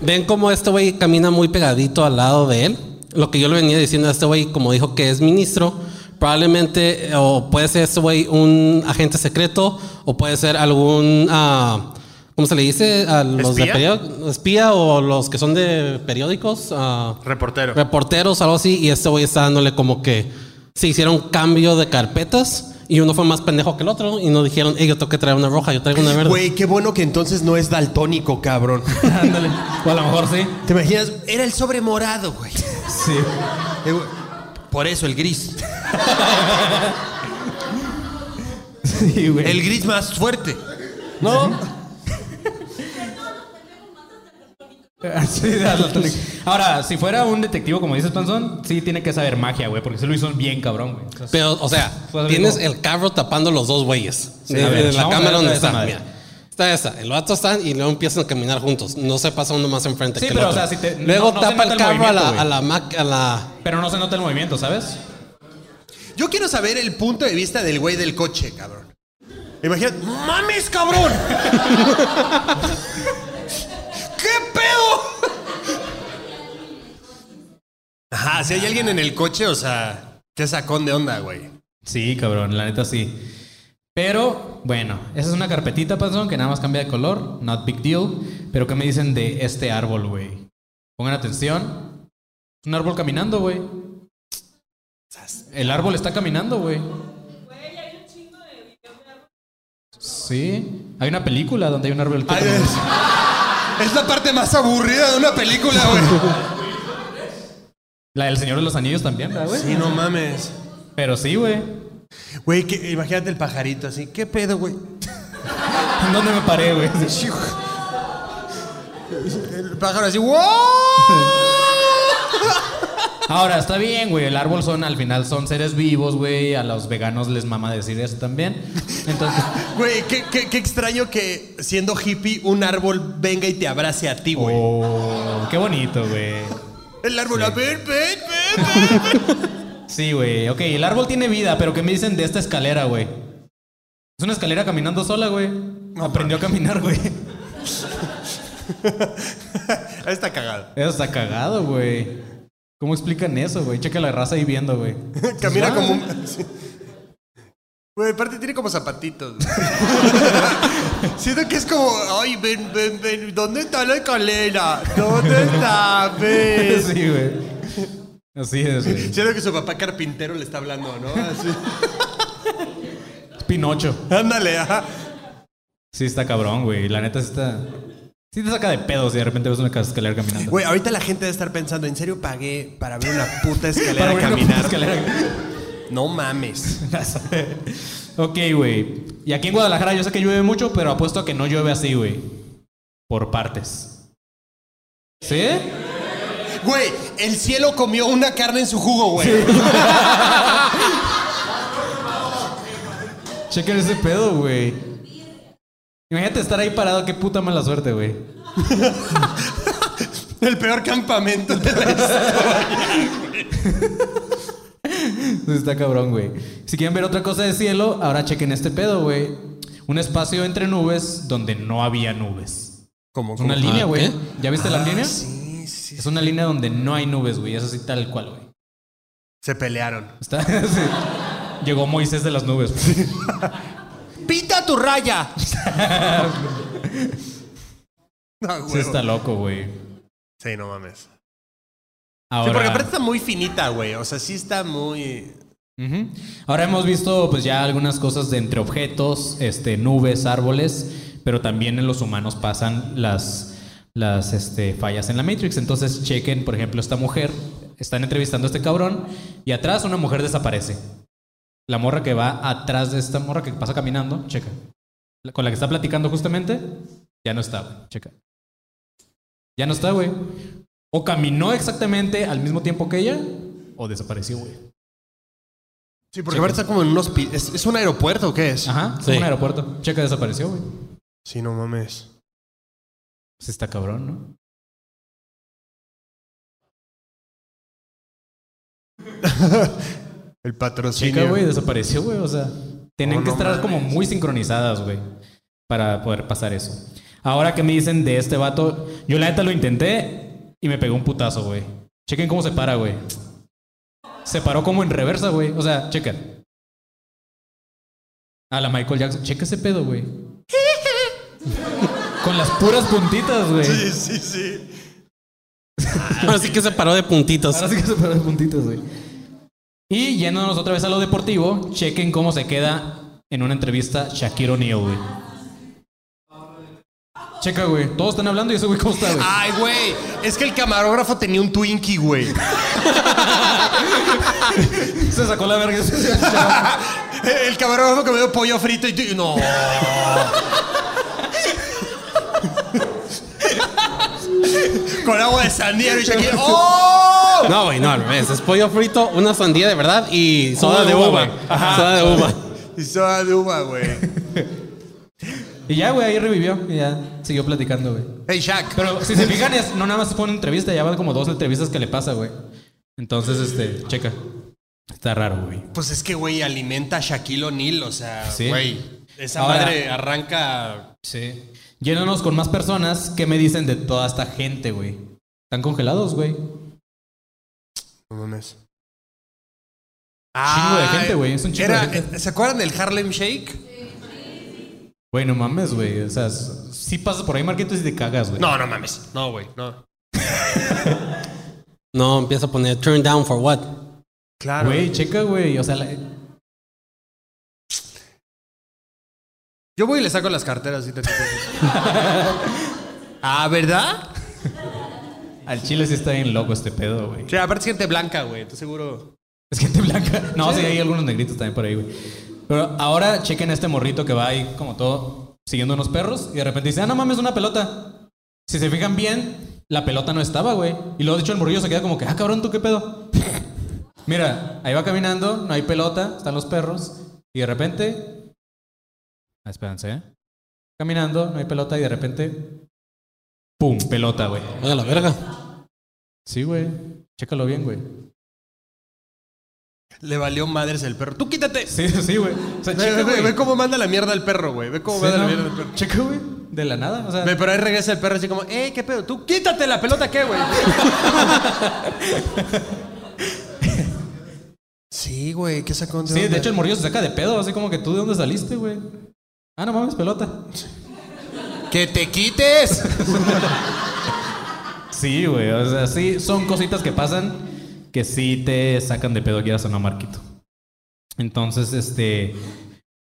Speaker 5: Ven cómo este güey camina muy pegadito al lado de él. Lo que yo le venía diciendo a este güey, como dijo que es ministro, probablemente o puede ser este güey un agente secreto o puede ser algún, ah, ¿cómo se le dice? A los de
Speaker 3: ¿Espía?
Speaker 5: periódicos, espía o los que son de periódicos. ah,
Speaker 3: Reportero.
Speaker 5: reporteros, algo así, y este güey está dándole como que se hicieron cambio de carpetas y uno fue más pendejo que el otro y no dijeron, hey, yo tengo que traer una roja, yo traigo una verde.
Speaker 3: Güey, qué bueno que entonces no es daltónico, cabrón.
Speaker 4: Ándale. O a lo mejor sí.
Speaker 3: ¿Te imaginas? Era el sobre morado, güey.
Speaker 4: Sí.
Speaker 3: Eh, Por eso el gris.
Speaker 4: Sí, güey.
Speaker 3: El gris más fuerte. ¿No?
Speaker 4: Sí. Ahora, si fuera un detectivo, como dices, Panzón, sí tiene que saber magia, güey, porque se lo hizo bien cabrón, güey.
Speaker 5: Pero, o sea,
Speaker 4: Fue
Speaker 5: tienes
Speaker 4: algo-
Speaker 5: el carro tapando los dos güeyes. de,
Speaker 4: a ver,
Speaker 5: de la
Speaker 4: a
Speaker 5: cámara donde está. Mira. Está esa. El vato está y luego empiezan a caminar juntos. No se pasa uno más enfrente
Speaker 4: Sí,
Speaker 5: que
Speaker 4: pero,
Speaker 5: el otro.
Speaker 4: o sea, si te-
Speaker 5: luego
Speaker 4: no- no se
Speaker 5: tapa el
Speaker 4: el
Speaker 5: carro a la, a la Mac, a la.
Speaker 4: Pero no se nota el movimiento, ¿sabes?
Speaker 3: Yo quiero saber el punto de vista del güey del coche, cabrón. Imagínate. ¡Mames, cabrón! ¿Qué pedo? Ajá, si hay alguien en el coche, o sea, qué sacón de onda, güey.
Speaker 4: Sí, cabrón, la neta sí. Pero, bueno, esa es una carpetita, Panzón, que nada más cambia de color. Not big deal. Pero, ¿qué me dicen de este árbol, güey? Pongan atención. Un árbol caminando, güey. El árbol está caminando, güey. Sí. Hay una película donde hay un árbol que
Speaker 3: Ay,
Speaker 4: camina.
Speaker 3: es, es la parte más aburrida de una película, güey.
Speaker 4: La del Señor de los Anillos también, ¿verdad, güey?
Speaker 3: Sí, no mames.
Speaker 4: Pero sí, güey.
Speaker 3: Güey, que- imagínate el pajarito así. ¿Qué pedo, güey?
Speaker 4: ¿En dónde me paré, güey?
Speaker 3: El pájaro así. ¡Wow!
Speaker 4: Ahora, está bien, güey. El árbol son, al final, son seres vivos, güey. A los veganos les mama decir eso también. Entonces,
Speaker 3: Güey, qué, qué- qué extraño que siendo hippie un árbol venga y te abrace a ti, güey.
Speaker 4: oh, qué bonito, güey.
Speaker 3: El árbol, a ver, ven, ven.
Speaker 4: Sí, güey. Ok, el árbol tiene vida, pero ¿qué me dicen de esta escalera, güey? Es una escalera caminando sola, güey. Aprendió a caminar, güey.
Speaker 3: Está cagado.
Speaker 4: Eso está cagado, güey. ¿Cómo explican eso, güey? Checa la raza ahí viendo, güey.
Speaker 3: Camina
Speaker 4: Ah.
Speaker 3: como un. sí. Güey, aparte tiene como zapatitos. Siento que es como, ay, ven, ven, ven, ¿dónde está la escalera? ¿Dónde está? Ven.
Speaker 4: Sí, güey. Así es, güey.
Speaker 3: Siento que su papá carpintero le está hablando, ¿no? Así.
Speaker 4: Pinocho.
Speaker 3: Ándale, ajá.
Speaker 4: Sí, está cabrón, güey. La neta sí está. Sí te saca de pedo si de repente ves una escalera caminando.
Speaker 3: Güey, ahorita la gente debe estar pensando, ¿en serio pagué para ver una puta escalera
Speaker 4: Para
Speaker 3: caminar?
Speaker 4: escalera.
Speaker 3: No mames.
Speaker 4: ok, güey. Y aquí en Guadalajara yo sé que llueve mucho, pero apuesto a que no llueve así, güey. Por partes. ¿Sí?
Speaker 3: Güey, el cielo comió una carne en su jugo, güey.
Speaker 4: Chequen ese pedo, güey. Imagínate estar ahí parado, qué puta mala suerte, güey.
Speaker 3: El peor campamento de la historia.
Speaker 4: Sí, Está cabrón, güey. Si quieren ver otra cosa de cielo, ahora chequen este pedo, güey. Un espacio entre nubes donde no había nubes.
Speaker 3: ¿Cómo?
Speaker 4: Es una
Speaker 5: cómo?
Speaker 4: línea,
Speaker 5: Ah,
Speaker 4: güey. ¿Ya viste la línea?
Speaker 3: Sí, sí.
Speaker 4: Es una línea donde no hay nubes, güey. Es así tal cual, güey.
Speaker 3: Se pelearon.
Speaker 4: Está. sí. Llegó Moisés de las nubes.
Speaker 3: ¡Pita tu raya! Ah,
Speaker 4: Sí, está loco, güey.
Speaker 3: Sí, no mames.
Speaker 4: Ahora,
Speaker 3: Sí, porque aparte está muy finita, güey. O sea, sí está muy.
Speaker 4: Ahora hemos visto pues ya algunas cosas de entre objetos, este, nubes, árboles, pero también en los humanos pasan las, las este, fallas en la Matrix. Entonces chequen, por ejemplo, esta mujer, están entrevistando a este cabrón y atrás una mujer desaparece. La morra que va atrás de esta morra que pasa caminando, checa. Con la que está platicando justamente, ya no está, güey. Checa. Ya no está, güey. O caminó exactamente al mismo tiempo que ella, o desapareció, güey.
Speaker 3: Sí, porque aparte está como en un hospital. ¿Es, es un aeropuerto o qué es?
Speaker 4: Ajá, es
Speaker 5: Sí.
Speaker 4: un aeropuerto. Checa, desapareció, güey.
Speaker 3: Sí, no mames.
Speaker 4: Pues está cabrón, ¿no?
Speaker 3: El patrocinio.
Speaker 4: Checa, güey, desapareció, güey. O sea, tienen
Speaker 3: Oh,
Speaker 4: que
Speaker 3: no
Speaker 4: estar como muy sincronizadas, güey, para poder pasar eso. Ahora que me dicen de este vato, yo la neta lo intenté y me pegó un putazo, güey. Chequen cómo se para, güey. Se paró como en reversa, güey. O sea, chequen. A la Michael Jackson. Checa ese pedo, güey. Con las puras puntitas, güey.
Speaker 3: Sí, sí, sí.
Speaker 5: Ahora sí que se paró de puntitos.
Speaker 4: Ahora sí que se paró de puntitos, güey. Y yéndonos otra vez a lo deportivo, chequen cómo se queda en una entrevista Shaquille O'Neal, güey. Checa, güey. Todos están hablando y ese güey cómo está, güey.
Speaker 3: Ay, güey. Es que el camarógrafo tenía un Twinkie, güey.
Speaker 4: Se sacó la verga.
Speaker 3: El camarógrafo comió pollo frito y. No. Con agua de sandía y Shakira. ¡Oh!
Speaker 5: No, güey, no, al revés. Es pollo frito, una sandía de verdad y soda de
Speaker 4: uva. Ajá.
Speaker 5: Soda de uva.
Speaker 3: Y soda de uva, güey.
Speaker 4: Y ya, güey, ahí revivió. Y ya siguió platicando, güey.
Speaker 3: Hey, Shaq.
Speaker 4: Pero si se fijan, es- no nada más fue una entrevista, ya van como dos entrevistas que le pasa, güey. Entonces, este, checa. Está raro, güey.
Speaker 3: Pues es que, güey, alimenta a Shaquille O'Neal. O sea,
Speaker 4: Sí.
Speaker 3: güey. Esa
Speaker 4: Ahora-
Speaker 3: madre arranca.
Speaker 4: Sí. Llénanos con más personas. ¿Qué me dicen de toda esta gente, güey? ¿Están congelados, güey?
Speaker 3: No mames.
Speaker 4: Chingo de gente, güey, es un chingo de gente.
Speaker 3: ¿Se acuerdan del Harlem Shake?
Speaker 4: Güey, no mames, güey. O sea, si pasas por ahí, Marquitos, y te cagas, güey.
Speaker 3: No, no mames. No, güey. No.
Speaker 5: No, empieza a poner turn down for what.
Speaker 3: Claro.
Speaker 4: Güey, checa, güey. O sea, la-
Speaker 3: Yo voy y le saco las carteras. ¿sí? ah, ¿verdad?
Speaker 4: al chile sí está bien loco este pedo, güey.
Speaker 3: Sí, aparte es gente blanca, güey. Estoy seguro.
Speaker 4: Es gente blanca. No, sí, hay algunos negritos también por ahí, güey. Pero ahora chequen este morrito que va ahí como todo siguiendo unos perros y de repente dice, ah, no mames, una pelota. Si se fijan bien, la pelota no estaba, güey. Y luego, de hecho, el morrillo se queda como que, ah, cabrón, ¿tú qué pedo? Mira, ahí va caminando, no hay pelota, están los perros. Y de repente. Ah, espérense, ¿eh? Caminando, no hay pelota, y de repente. ¡Pum! Pelota, güey.
Speaker 5: Oiga, la verga.
Speaker 4: Sí, güey. Chécalo bien, güey.
Speaker 3: Le valió madres el perro. ¡Tú quítate!
Speaker 4: Sí, sí, güey. O sea,
Speaker 3: Ve, ve-
Speaker 4: güey.
Speaker 3: ve cómo manda la mierda el perro, güey. Ve cómo
Speaker 4: Sí,
Speaker 3: manda
Speaker 4: ¿no?
Speaker 3: la mierda el perro.
Speaker 4: Checa, güey. De la nada, o sea.
Speaker 3: Ve, pero ahí regresa el perro así como, ¡eh, qué pedo! ¡Tú quítate la pelota, qué, güey! sí, güey, ¿qué sacó?
Speaker 4: Sí, de hecho el morrillo se saca de pedo, así como que tú de dónde saliste, güey. Ah, no mames, pelota.
Speaker 3: ¡Que te quites!
Speaker 4: Sí, güey, o sea, sí, son cositas que pasan que sí te sacan de pedo, quieras o no, Marquito. Entonces, este,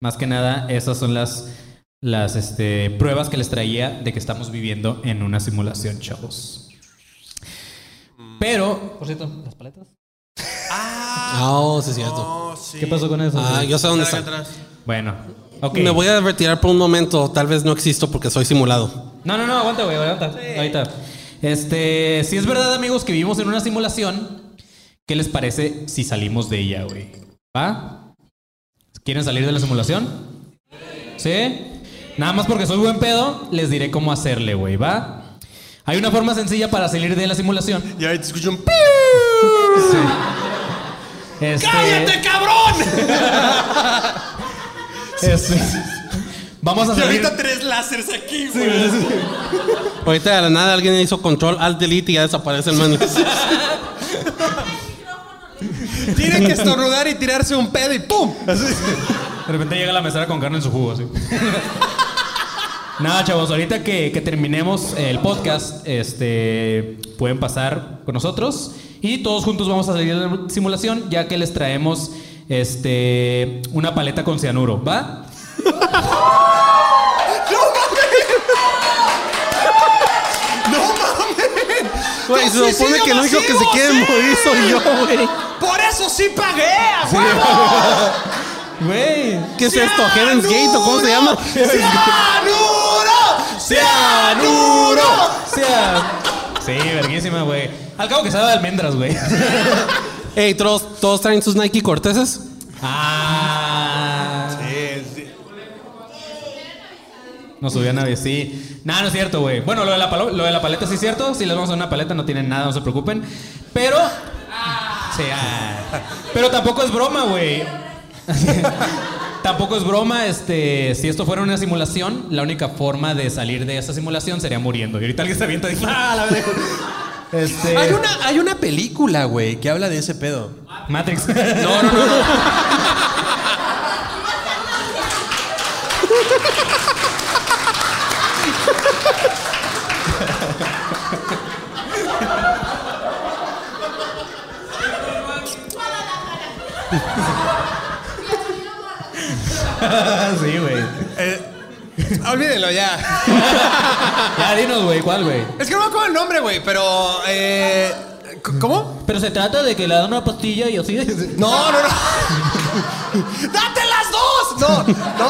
Speaker 4: más que nada, esas son las, las este, pruebas que les traía de que estamos viviendo en una simulación, chavos. Pero, por cierto, las paletas.
Speaker 5: Ah, oh, sí es cierto.
Speaker 3: Oh, sí.
Speaker 4: ¿Qué pasó con eso?
Speaker 5: Ah, yo sé dónde está.
Speaker 3: atrás.
Speaker 4: Bueno, ok.
Speaker 5: Me voy a retirar por un momento. Tal vez no existo porque soy simulado.
Speaker 4: No, no, no, aguanta, güey, aguanta. Ahorita. Este, si es verdad, amigos, que vivimos en una simulación, ¿qué les parece si salimos de ella, güey? ¿Va? ¿Quieren salir de la simulación? ¿Sí? Nada más porque soy buen pedo, les diré cómo hacerle, güey, ¿va? Hay una forma sencilla para salir de la simulación.
Speaker 3: Y ahí te escucho un pi.
Speaker 4: Este,
Speaker 3: ¡Cállate, cabrón!
Speaker 4: este, vamos a
Speaker 3: Y
Speaker 4: salir.
Speaker 3: ahorita tres láseres aquí, güey.
Speaker 5: Ahorita de la nada alguien hizo control, alt, delete y ya desaparece el man.
Speaker 3: Tiene que estornudar y tirarse un pedo y ¡pum! Así.
Speaker 4: De repente llega la mesera con carne en su jugo, así. Nada, chavos, ahorita que, que terminemos el podcast, este, pueden pasar con nosotros y todos juntos vamos a salir de la simulación, ya que les traemos este, una paleta con cianuro, ¿va?
Speaker 5: Güey, se
Speaker 3: ¡Suicidio
Speaker 5: supone que el único que se
Speaker 3: masivo,
Speaker 5: quiere
Speaker 3: sí!
Speaker 5: morir soy yo, güey.
Speaker 3: ¡Por eso sí pagué! ¡A huevo!
Speaker 4: Güey.
Speaker 5: ¿Qué es esto? ¿Heaven's Gate o cómo se llama?
Speaker 3: ¡Cianuro! ¡Cianuro!
Speaker 4: Sea. Sí, verguísima, güey. Al cabo que sabe de almendras, güey.
Speaker 5: Ey, ¿todos, ¿todos traen sus Nike Corteses?
Speaker 4: Ah.
Speaker 3: Sí, sí.
Speaker 4: No subía nadie, sí. Nada, no es cierto, güey. Bueno, lo de, la palo- lo de la paleta sí es cierto. Si les vamos a dar una paleta, no tienen nada, no se preocupen. Pero. Sí, ah. Pero tampoco es broma, güey. tampoco es broma. Este, si esto fuera una simulación, la única forma de salir de esa simulación sería muriendo. Y ahorita alguien se avienta y dice, ¡ah, la! Este.
Speaker 3: Hay una, hay una película, güey, que habla de ese pedo.
Speaker 4: Matrix.
Speaker 3: No, no, no, no.
Speaker 4: sí, güey.
Speaker 3: Eh, olvídenlo ya.
Speaker 4: Ya, dinos, güey, ¿cuál, güey?
Speaker 3: Es que no me acuerdo el nombre, güey, pero. Eh, ¿Cómo?
Speaker 4: Pero se trata de que le dan una pastilla y así.
Speaker 3: No, no, no. ¡Date las dos! No, no,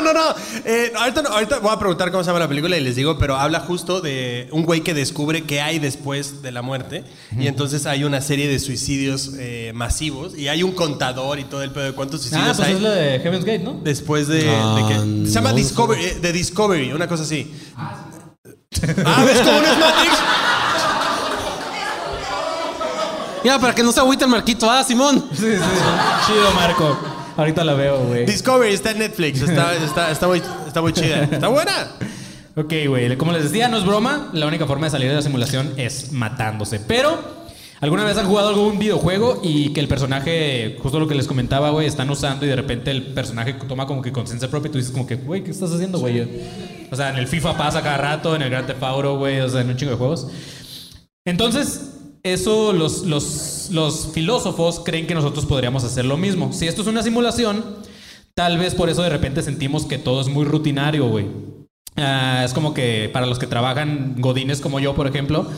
Speaker 3: no, no, no. Eh, ahorita, no- ahorita voy a preguntar cómo se llama la película y les digo, pero habla justo de un güey que descubre qué hay después de la muerte. Y entonces hay una serie de suicidios eh, masivos y hay un contador y todo el pedo de cuántos
Speaker 4: Ah,
Speaker 3: suicidios
Speaker 4: pues
Speaker 3: hay.
Speaker 4: es la de Heaven's Gate, ¿no?
Speaker 3: Después de, de
Speaker 5: Ah,
Speaker 3: que. Se llama
Speaker 5: no
Speaker 3: Discovery, eh, The Discovery, una cosa así. Ah, ¿ves cómo no es Matrix?
Speaker 5: Ya, para que no se agüite el marquito. Ah, Simón.
Speaker 4: Sí, sí. Chido, Marco. Ahorita la veo, güey.
Speaker 3: Discovery está en Netflix, está, está, está, muy, está muy chida. Está buena.
Speaker 4: Ok, güey. Como les decía, no es broma. La única forma de salir de la simulación es matándose. Pero, ¿alguna vez han jugado algún videojuego y que el personaje, justo lo que les comentaba, güey, están usando y de repente el personaje toma como que conciencia propia y tú dices como que, güey, ¿qué estás haciendo, güey? O sea, en el FIFA pasa cada rato, en el Grand Theft Auto, güey, o sea, en un chingo de juegos. Entonces, eso los, los, los filósofos creen que nosotros podríamos hacer lo mismo. Si esto es una simulación, tal vez por eso de repente sentimos que todo es muy rutinario, güey. Ah, es como que para los que trabajan godines como yo, por ejemplo,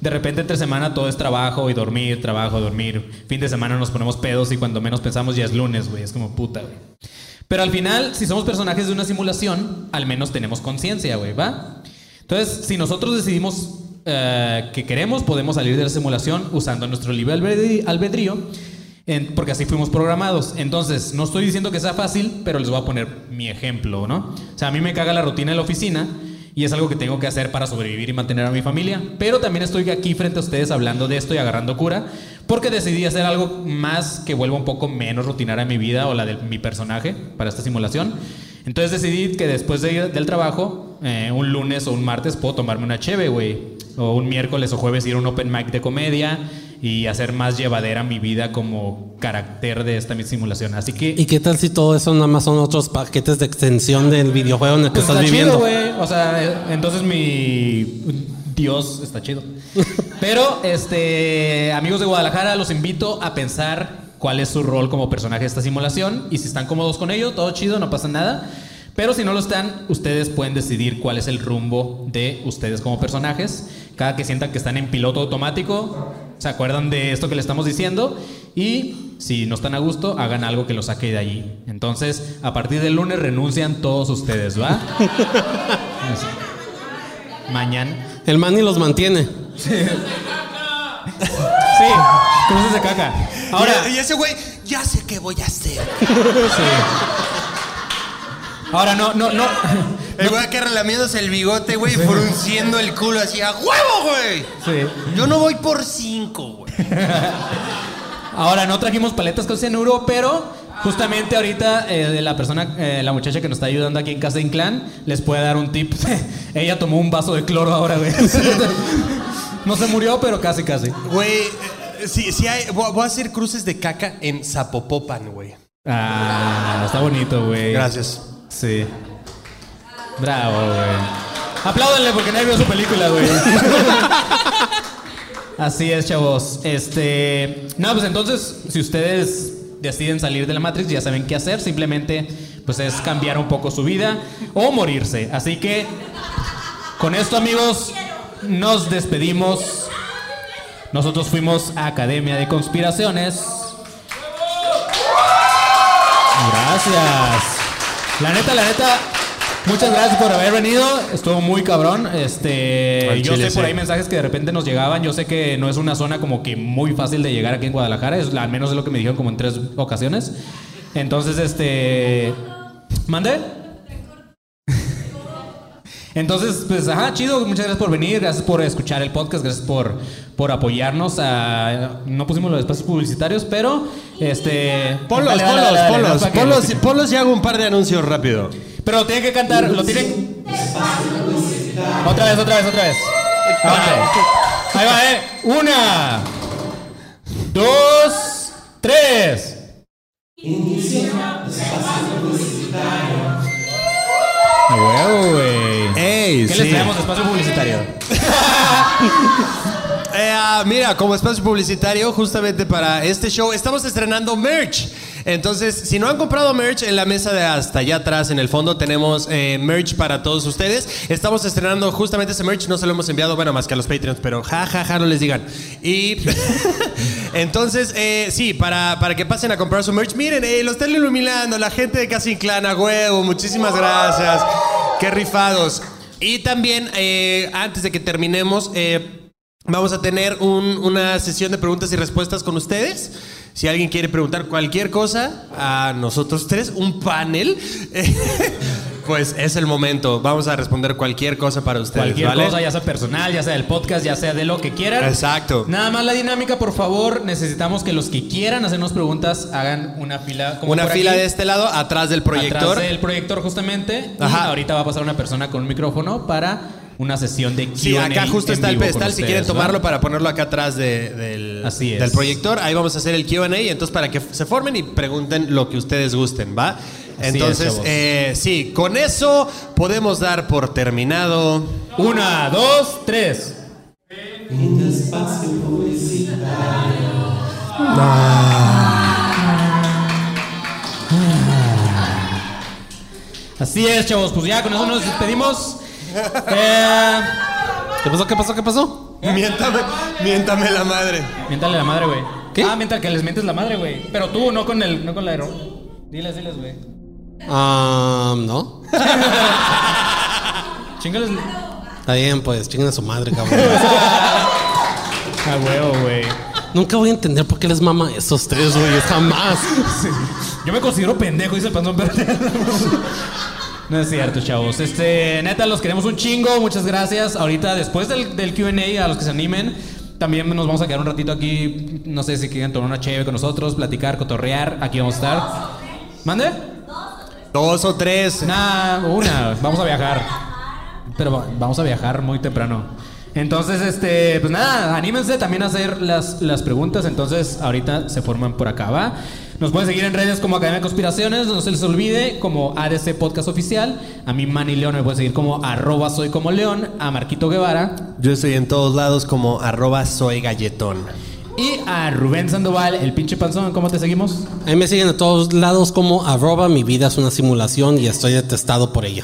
Speaker 4: de repente entre semana todo es trabajo y dormir, trabajo, dormir. Fin de semana nos ponemos pedos y cuando menos pensamos ya es lunes, güey. Es como puta, güey. Pero al final, si somos personajes de una simulación, al menos tenemos conciencia, güey, ¿va? Entonces, si nosotros decidimos eh, que queremos, podemos salir de la simulación usando nuestro libre albedrí- albedrío, en- porque así fuimos programados. Entonces, no estoy diciendo que sea fácil, pero les voy a poner mi ejemplo, ¿no? O sea, a mí me caga la rutina de la oficina y es algo que tengo que hacer para sobrevivir y mantener a mi familia. Pero también estoy aquí frente a ustedes hablando de esto y agarrando cura, porque decidí hacer algo más que vuelva un poco menos rutinaria mi vida o la de mi personaje para esta simulación. Entonces decidí que después de del trabajo, eh, un lunes o un martes, puedo tomarme una cheve, güey. O un miércoles o jueves ir a un open mic de comedia y hacer más llevadera mi vida como carácter de esta mi simulación. Así que...
Speaker 5: ¿Y qué tal si todo eso nada más son otros paquetes de extensión del videojuego en el que
Speaker 4: Pues
Speaker 5: estás
Speaker 4: está
Speaker 5: viviendo?
Speaker 4: chido, güey. O sea, entonces mi Dios está chido. Pero, este, amigos de Guadalajara, los invito a pensar cuál es su rol como personaje de esta simulación y si están cómodos con ello, todo chido, no pasa nada. Pero si no lo están, ustedes pueden decidir cuál es el rumbo de ustedes como personajes. Cada que sientan que están en piloto automático, se acuerdan de esto que le estamos diciendo y si no están a gusto, hagan algo que los saque de allí. Entonces, a partir del lunes renuncian todos ustedes, ¿va? Mañana.
Speaker 5: El Manny los mantiene.
Speaker 4: Sí, cruces de caca. Ahora,
Speaker 3: Y, y ese güey, ya sé qué voy a hacer.
Speaker 4: sí. Ahora no, no, no.
Speaker 3: El güey acá relamiéndose el bigote, güey, frunciendo el culo así a huevo, güey.
Speaker 4: Sí.
Speaker 3: Yo no voy por cinco, güey.
Speaker 4: Ahora no trajimos paletas con cianuro, pero justamente ahorita eh, la persona, eh, la muchacha que nos está ayudando aquí en Casa de Inclán, les puede dar un tip. Ella tomó un vaso de cloro ahora, güey. No se murió, pero casi, casi.
Speaker 3: Güey, eh, sí, sí hay. Voy voy a hacer cruces de caca en Zapopopan, güey.
Speaker 4: Ah, está bonito, güey.
Speaker 3: Gracias.
Speaker 4: Sí. Bravo, güey. Apláudanle porque nadie vio su película, güey. Así es, chavos. Este. No, pues entonces, si ustedes deciden salir de la Matrix, ya saben qué hacer. Simplemente, pues es cambiar un poco su vida o morirse. Así que, con esto, amigos, nos despedimos. Nosotros fuimos a Academia de Conspiraciones. Gracias. La neta, la neta, muchas gracias por haber venido. Estuvo muy cabrón. Este,
Speaker 3: Al
Speaker 4: yo
Speaker 3: chile,
Speaker 4: sé por
Speaker 3: sí.
Speaker 4: ahí mensajes que de repente nos llegaban. Yo sé que no es una zona como que muy fácil de llegar aquí en Guadalajara. Es, al menos es lo que me dijeron como en tres ocasiones. Entonces, este, ¿mandé? Entonces, pues, ajá, chido. Muchas gracias por venir. Gracias por escuchar el podcast. Gracias por, por apoyarnos. a- no pusimos los espacios publicitarios, pero, este...
Speaker 3: Ponlos,
Speaker 4: dale,
Speaker 3: ponlos,
Speaker 4: dale, dale, que
Speaker 3: ponlos,
Speaker 4: lo escuchen.
Speaker 3: ponlos y hago un par de anuncios rápido.
Speaker 4: Pero lo tienen que cantar, lo tienen. Otra vez, otra vez, otra vez. Ahí va, eh. Una, dos, tres. A huevo, güey.
Speaker 3: ¡Ey!
Speaker 4: ¿Qué les traemos espacio publicitario?
Speaker 3: Eh, ah, mira, como espacio publicitario, justamente para este show, estamos estrenando merch. Entonces, si no han comprado merch, en la mesa de hasta allá atrás, en el fondo, tenemos eh, merch para todos ustedes. Estamos estrenando justamente ese merch, no se lo hemos enviado, bueno, más que a los Patreons, pero ja, ja, ja, no les digan. Y entonces, eh, sí, para, para que pasen a comprar su merch, miren, eh, lo están iluminando, la gente de Casa Inclana, huevo, muchísimas gracias. Qué rifados. Y también, eh, antes de que terminemos, eh, Vamos a tener un- una sesión de preguntas y respuestas con ustedes. Si alguien quiere preguntar cualquier cosa a nosotros tres, un panel, pues es el momento. Vamos a responder cualquier cosa para ustedes.
Speaker 4: Cualquier
Speaker 3: ¿vale?
Speaker 4: cosa, ya sea personal, ya sea del podcast, ya sea de lo que quieran.
Speaker 3: Exacto.
Speaker 4: Nada más la dinámica, por favor. Necesitamos que los que quieran hacernos preguntas hagan una fila. Como
Speaker 3: Una fila
Speaker 4: aquí,
Speaker 3: de este lado, atrás del proyector.
Speaker 4: Atrás del proyector, justamente. Y
Speaker 3: Ajá.
Speaker 4: ahorita va a pasar una persona con un micrófono para una sesión de Q&A.
Speaker 3: Sí, acá justo
Speaker 4: en
Speaker 3: está el pedestal. Si
Speaker 4: ustedes,
Speaker 3: quieren tomarlo para ponerlo acá atrás de- del,
Speaker 4: Así es.
Speaker 3: del proyector, ahí vamos a hacer el QA. Y entonces, para que se formen y pregunten lo que ustedes gusten, ¿va?
Speaker 4: Así
Speaker 3: Entonces, eh, sí, con eso podemos dar por terminado.
Speaker 4: Una, dos, tres. Así es, chavos. Pues ya con eso nos despedimos. Eh,
Speaker 5: ¿Qué pasó? ¿Qué pasó? ¿Qué pasó?
Speaker 3: Miéntame, miéntame la madre.
Speaker 4: miéntale la madre, güey.
Speaker 5: ¿Qué?
Speaker 4: Ah, mientras que les mientes la madre, güey. Pero tú, no con el, no con la aero. Diles, diles, güey.
Speaker 5: Ah, no.
Speaker 4: Chingales.
Speaker 5: Está bien, pues, chinguen a su madre, cabrón.
Speaker 4: A huevo, güey.
Speaker 5: Nunca voy a entender por qué les mama eso a ustedes, güey. Jamás.
Speaker 4: Yo me considero pendejo, dice el panzón verde. No es cierto, chavos. Este, neta, los queremos un chingo. Muchas gracias. Ahorita, después del, del QA, a los que se animen, también nos vamos a quedar un ratito aquí. No sé si quieren tomar una chévere con nosotros, platicar, cotorrear. Aquí vamos a estar. ¿Mande?
Speaker 3: Dos o tres.
Speaker 4: Nah, una. Vamos a viajar. Pero va- vamos a viajar muy temprano. Entonces, este, pues nada, anímense también a hacer las, las preguntas. Entonces, ahorita se forman por acá, ¿va? Nos pueden seguir en redes como Academia de Conspiraciones, no se les olvide, como ADC Podcast Oficial. A mí, Manny León, me pueden seguir como arroba soy como León. A Marquito Guevara.
Speaker 3: Yo estoy en todos lados como arroba soy galletón.
Speaker 4: Y a Rubén Sandoval, el pinche panzón. ¿Cómo te seguimos?
Speaker 5: Ahí me siguen a todos lados como arroba mi vida es una simulación y estoy detestado por ella.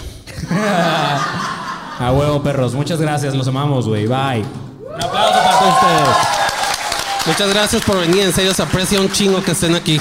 Speaker 4: A huevo, perros. Muchas gracias, los amamos, güey. Bye.
Speaker 5: Un aplauso para todos ustedes. Muchas gracias por venir, en serio se aprecia un chingo que estén aquí.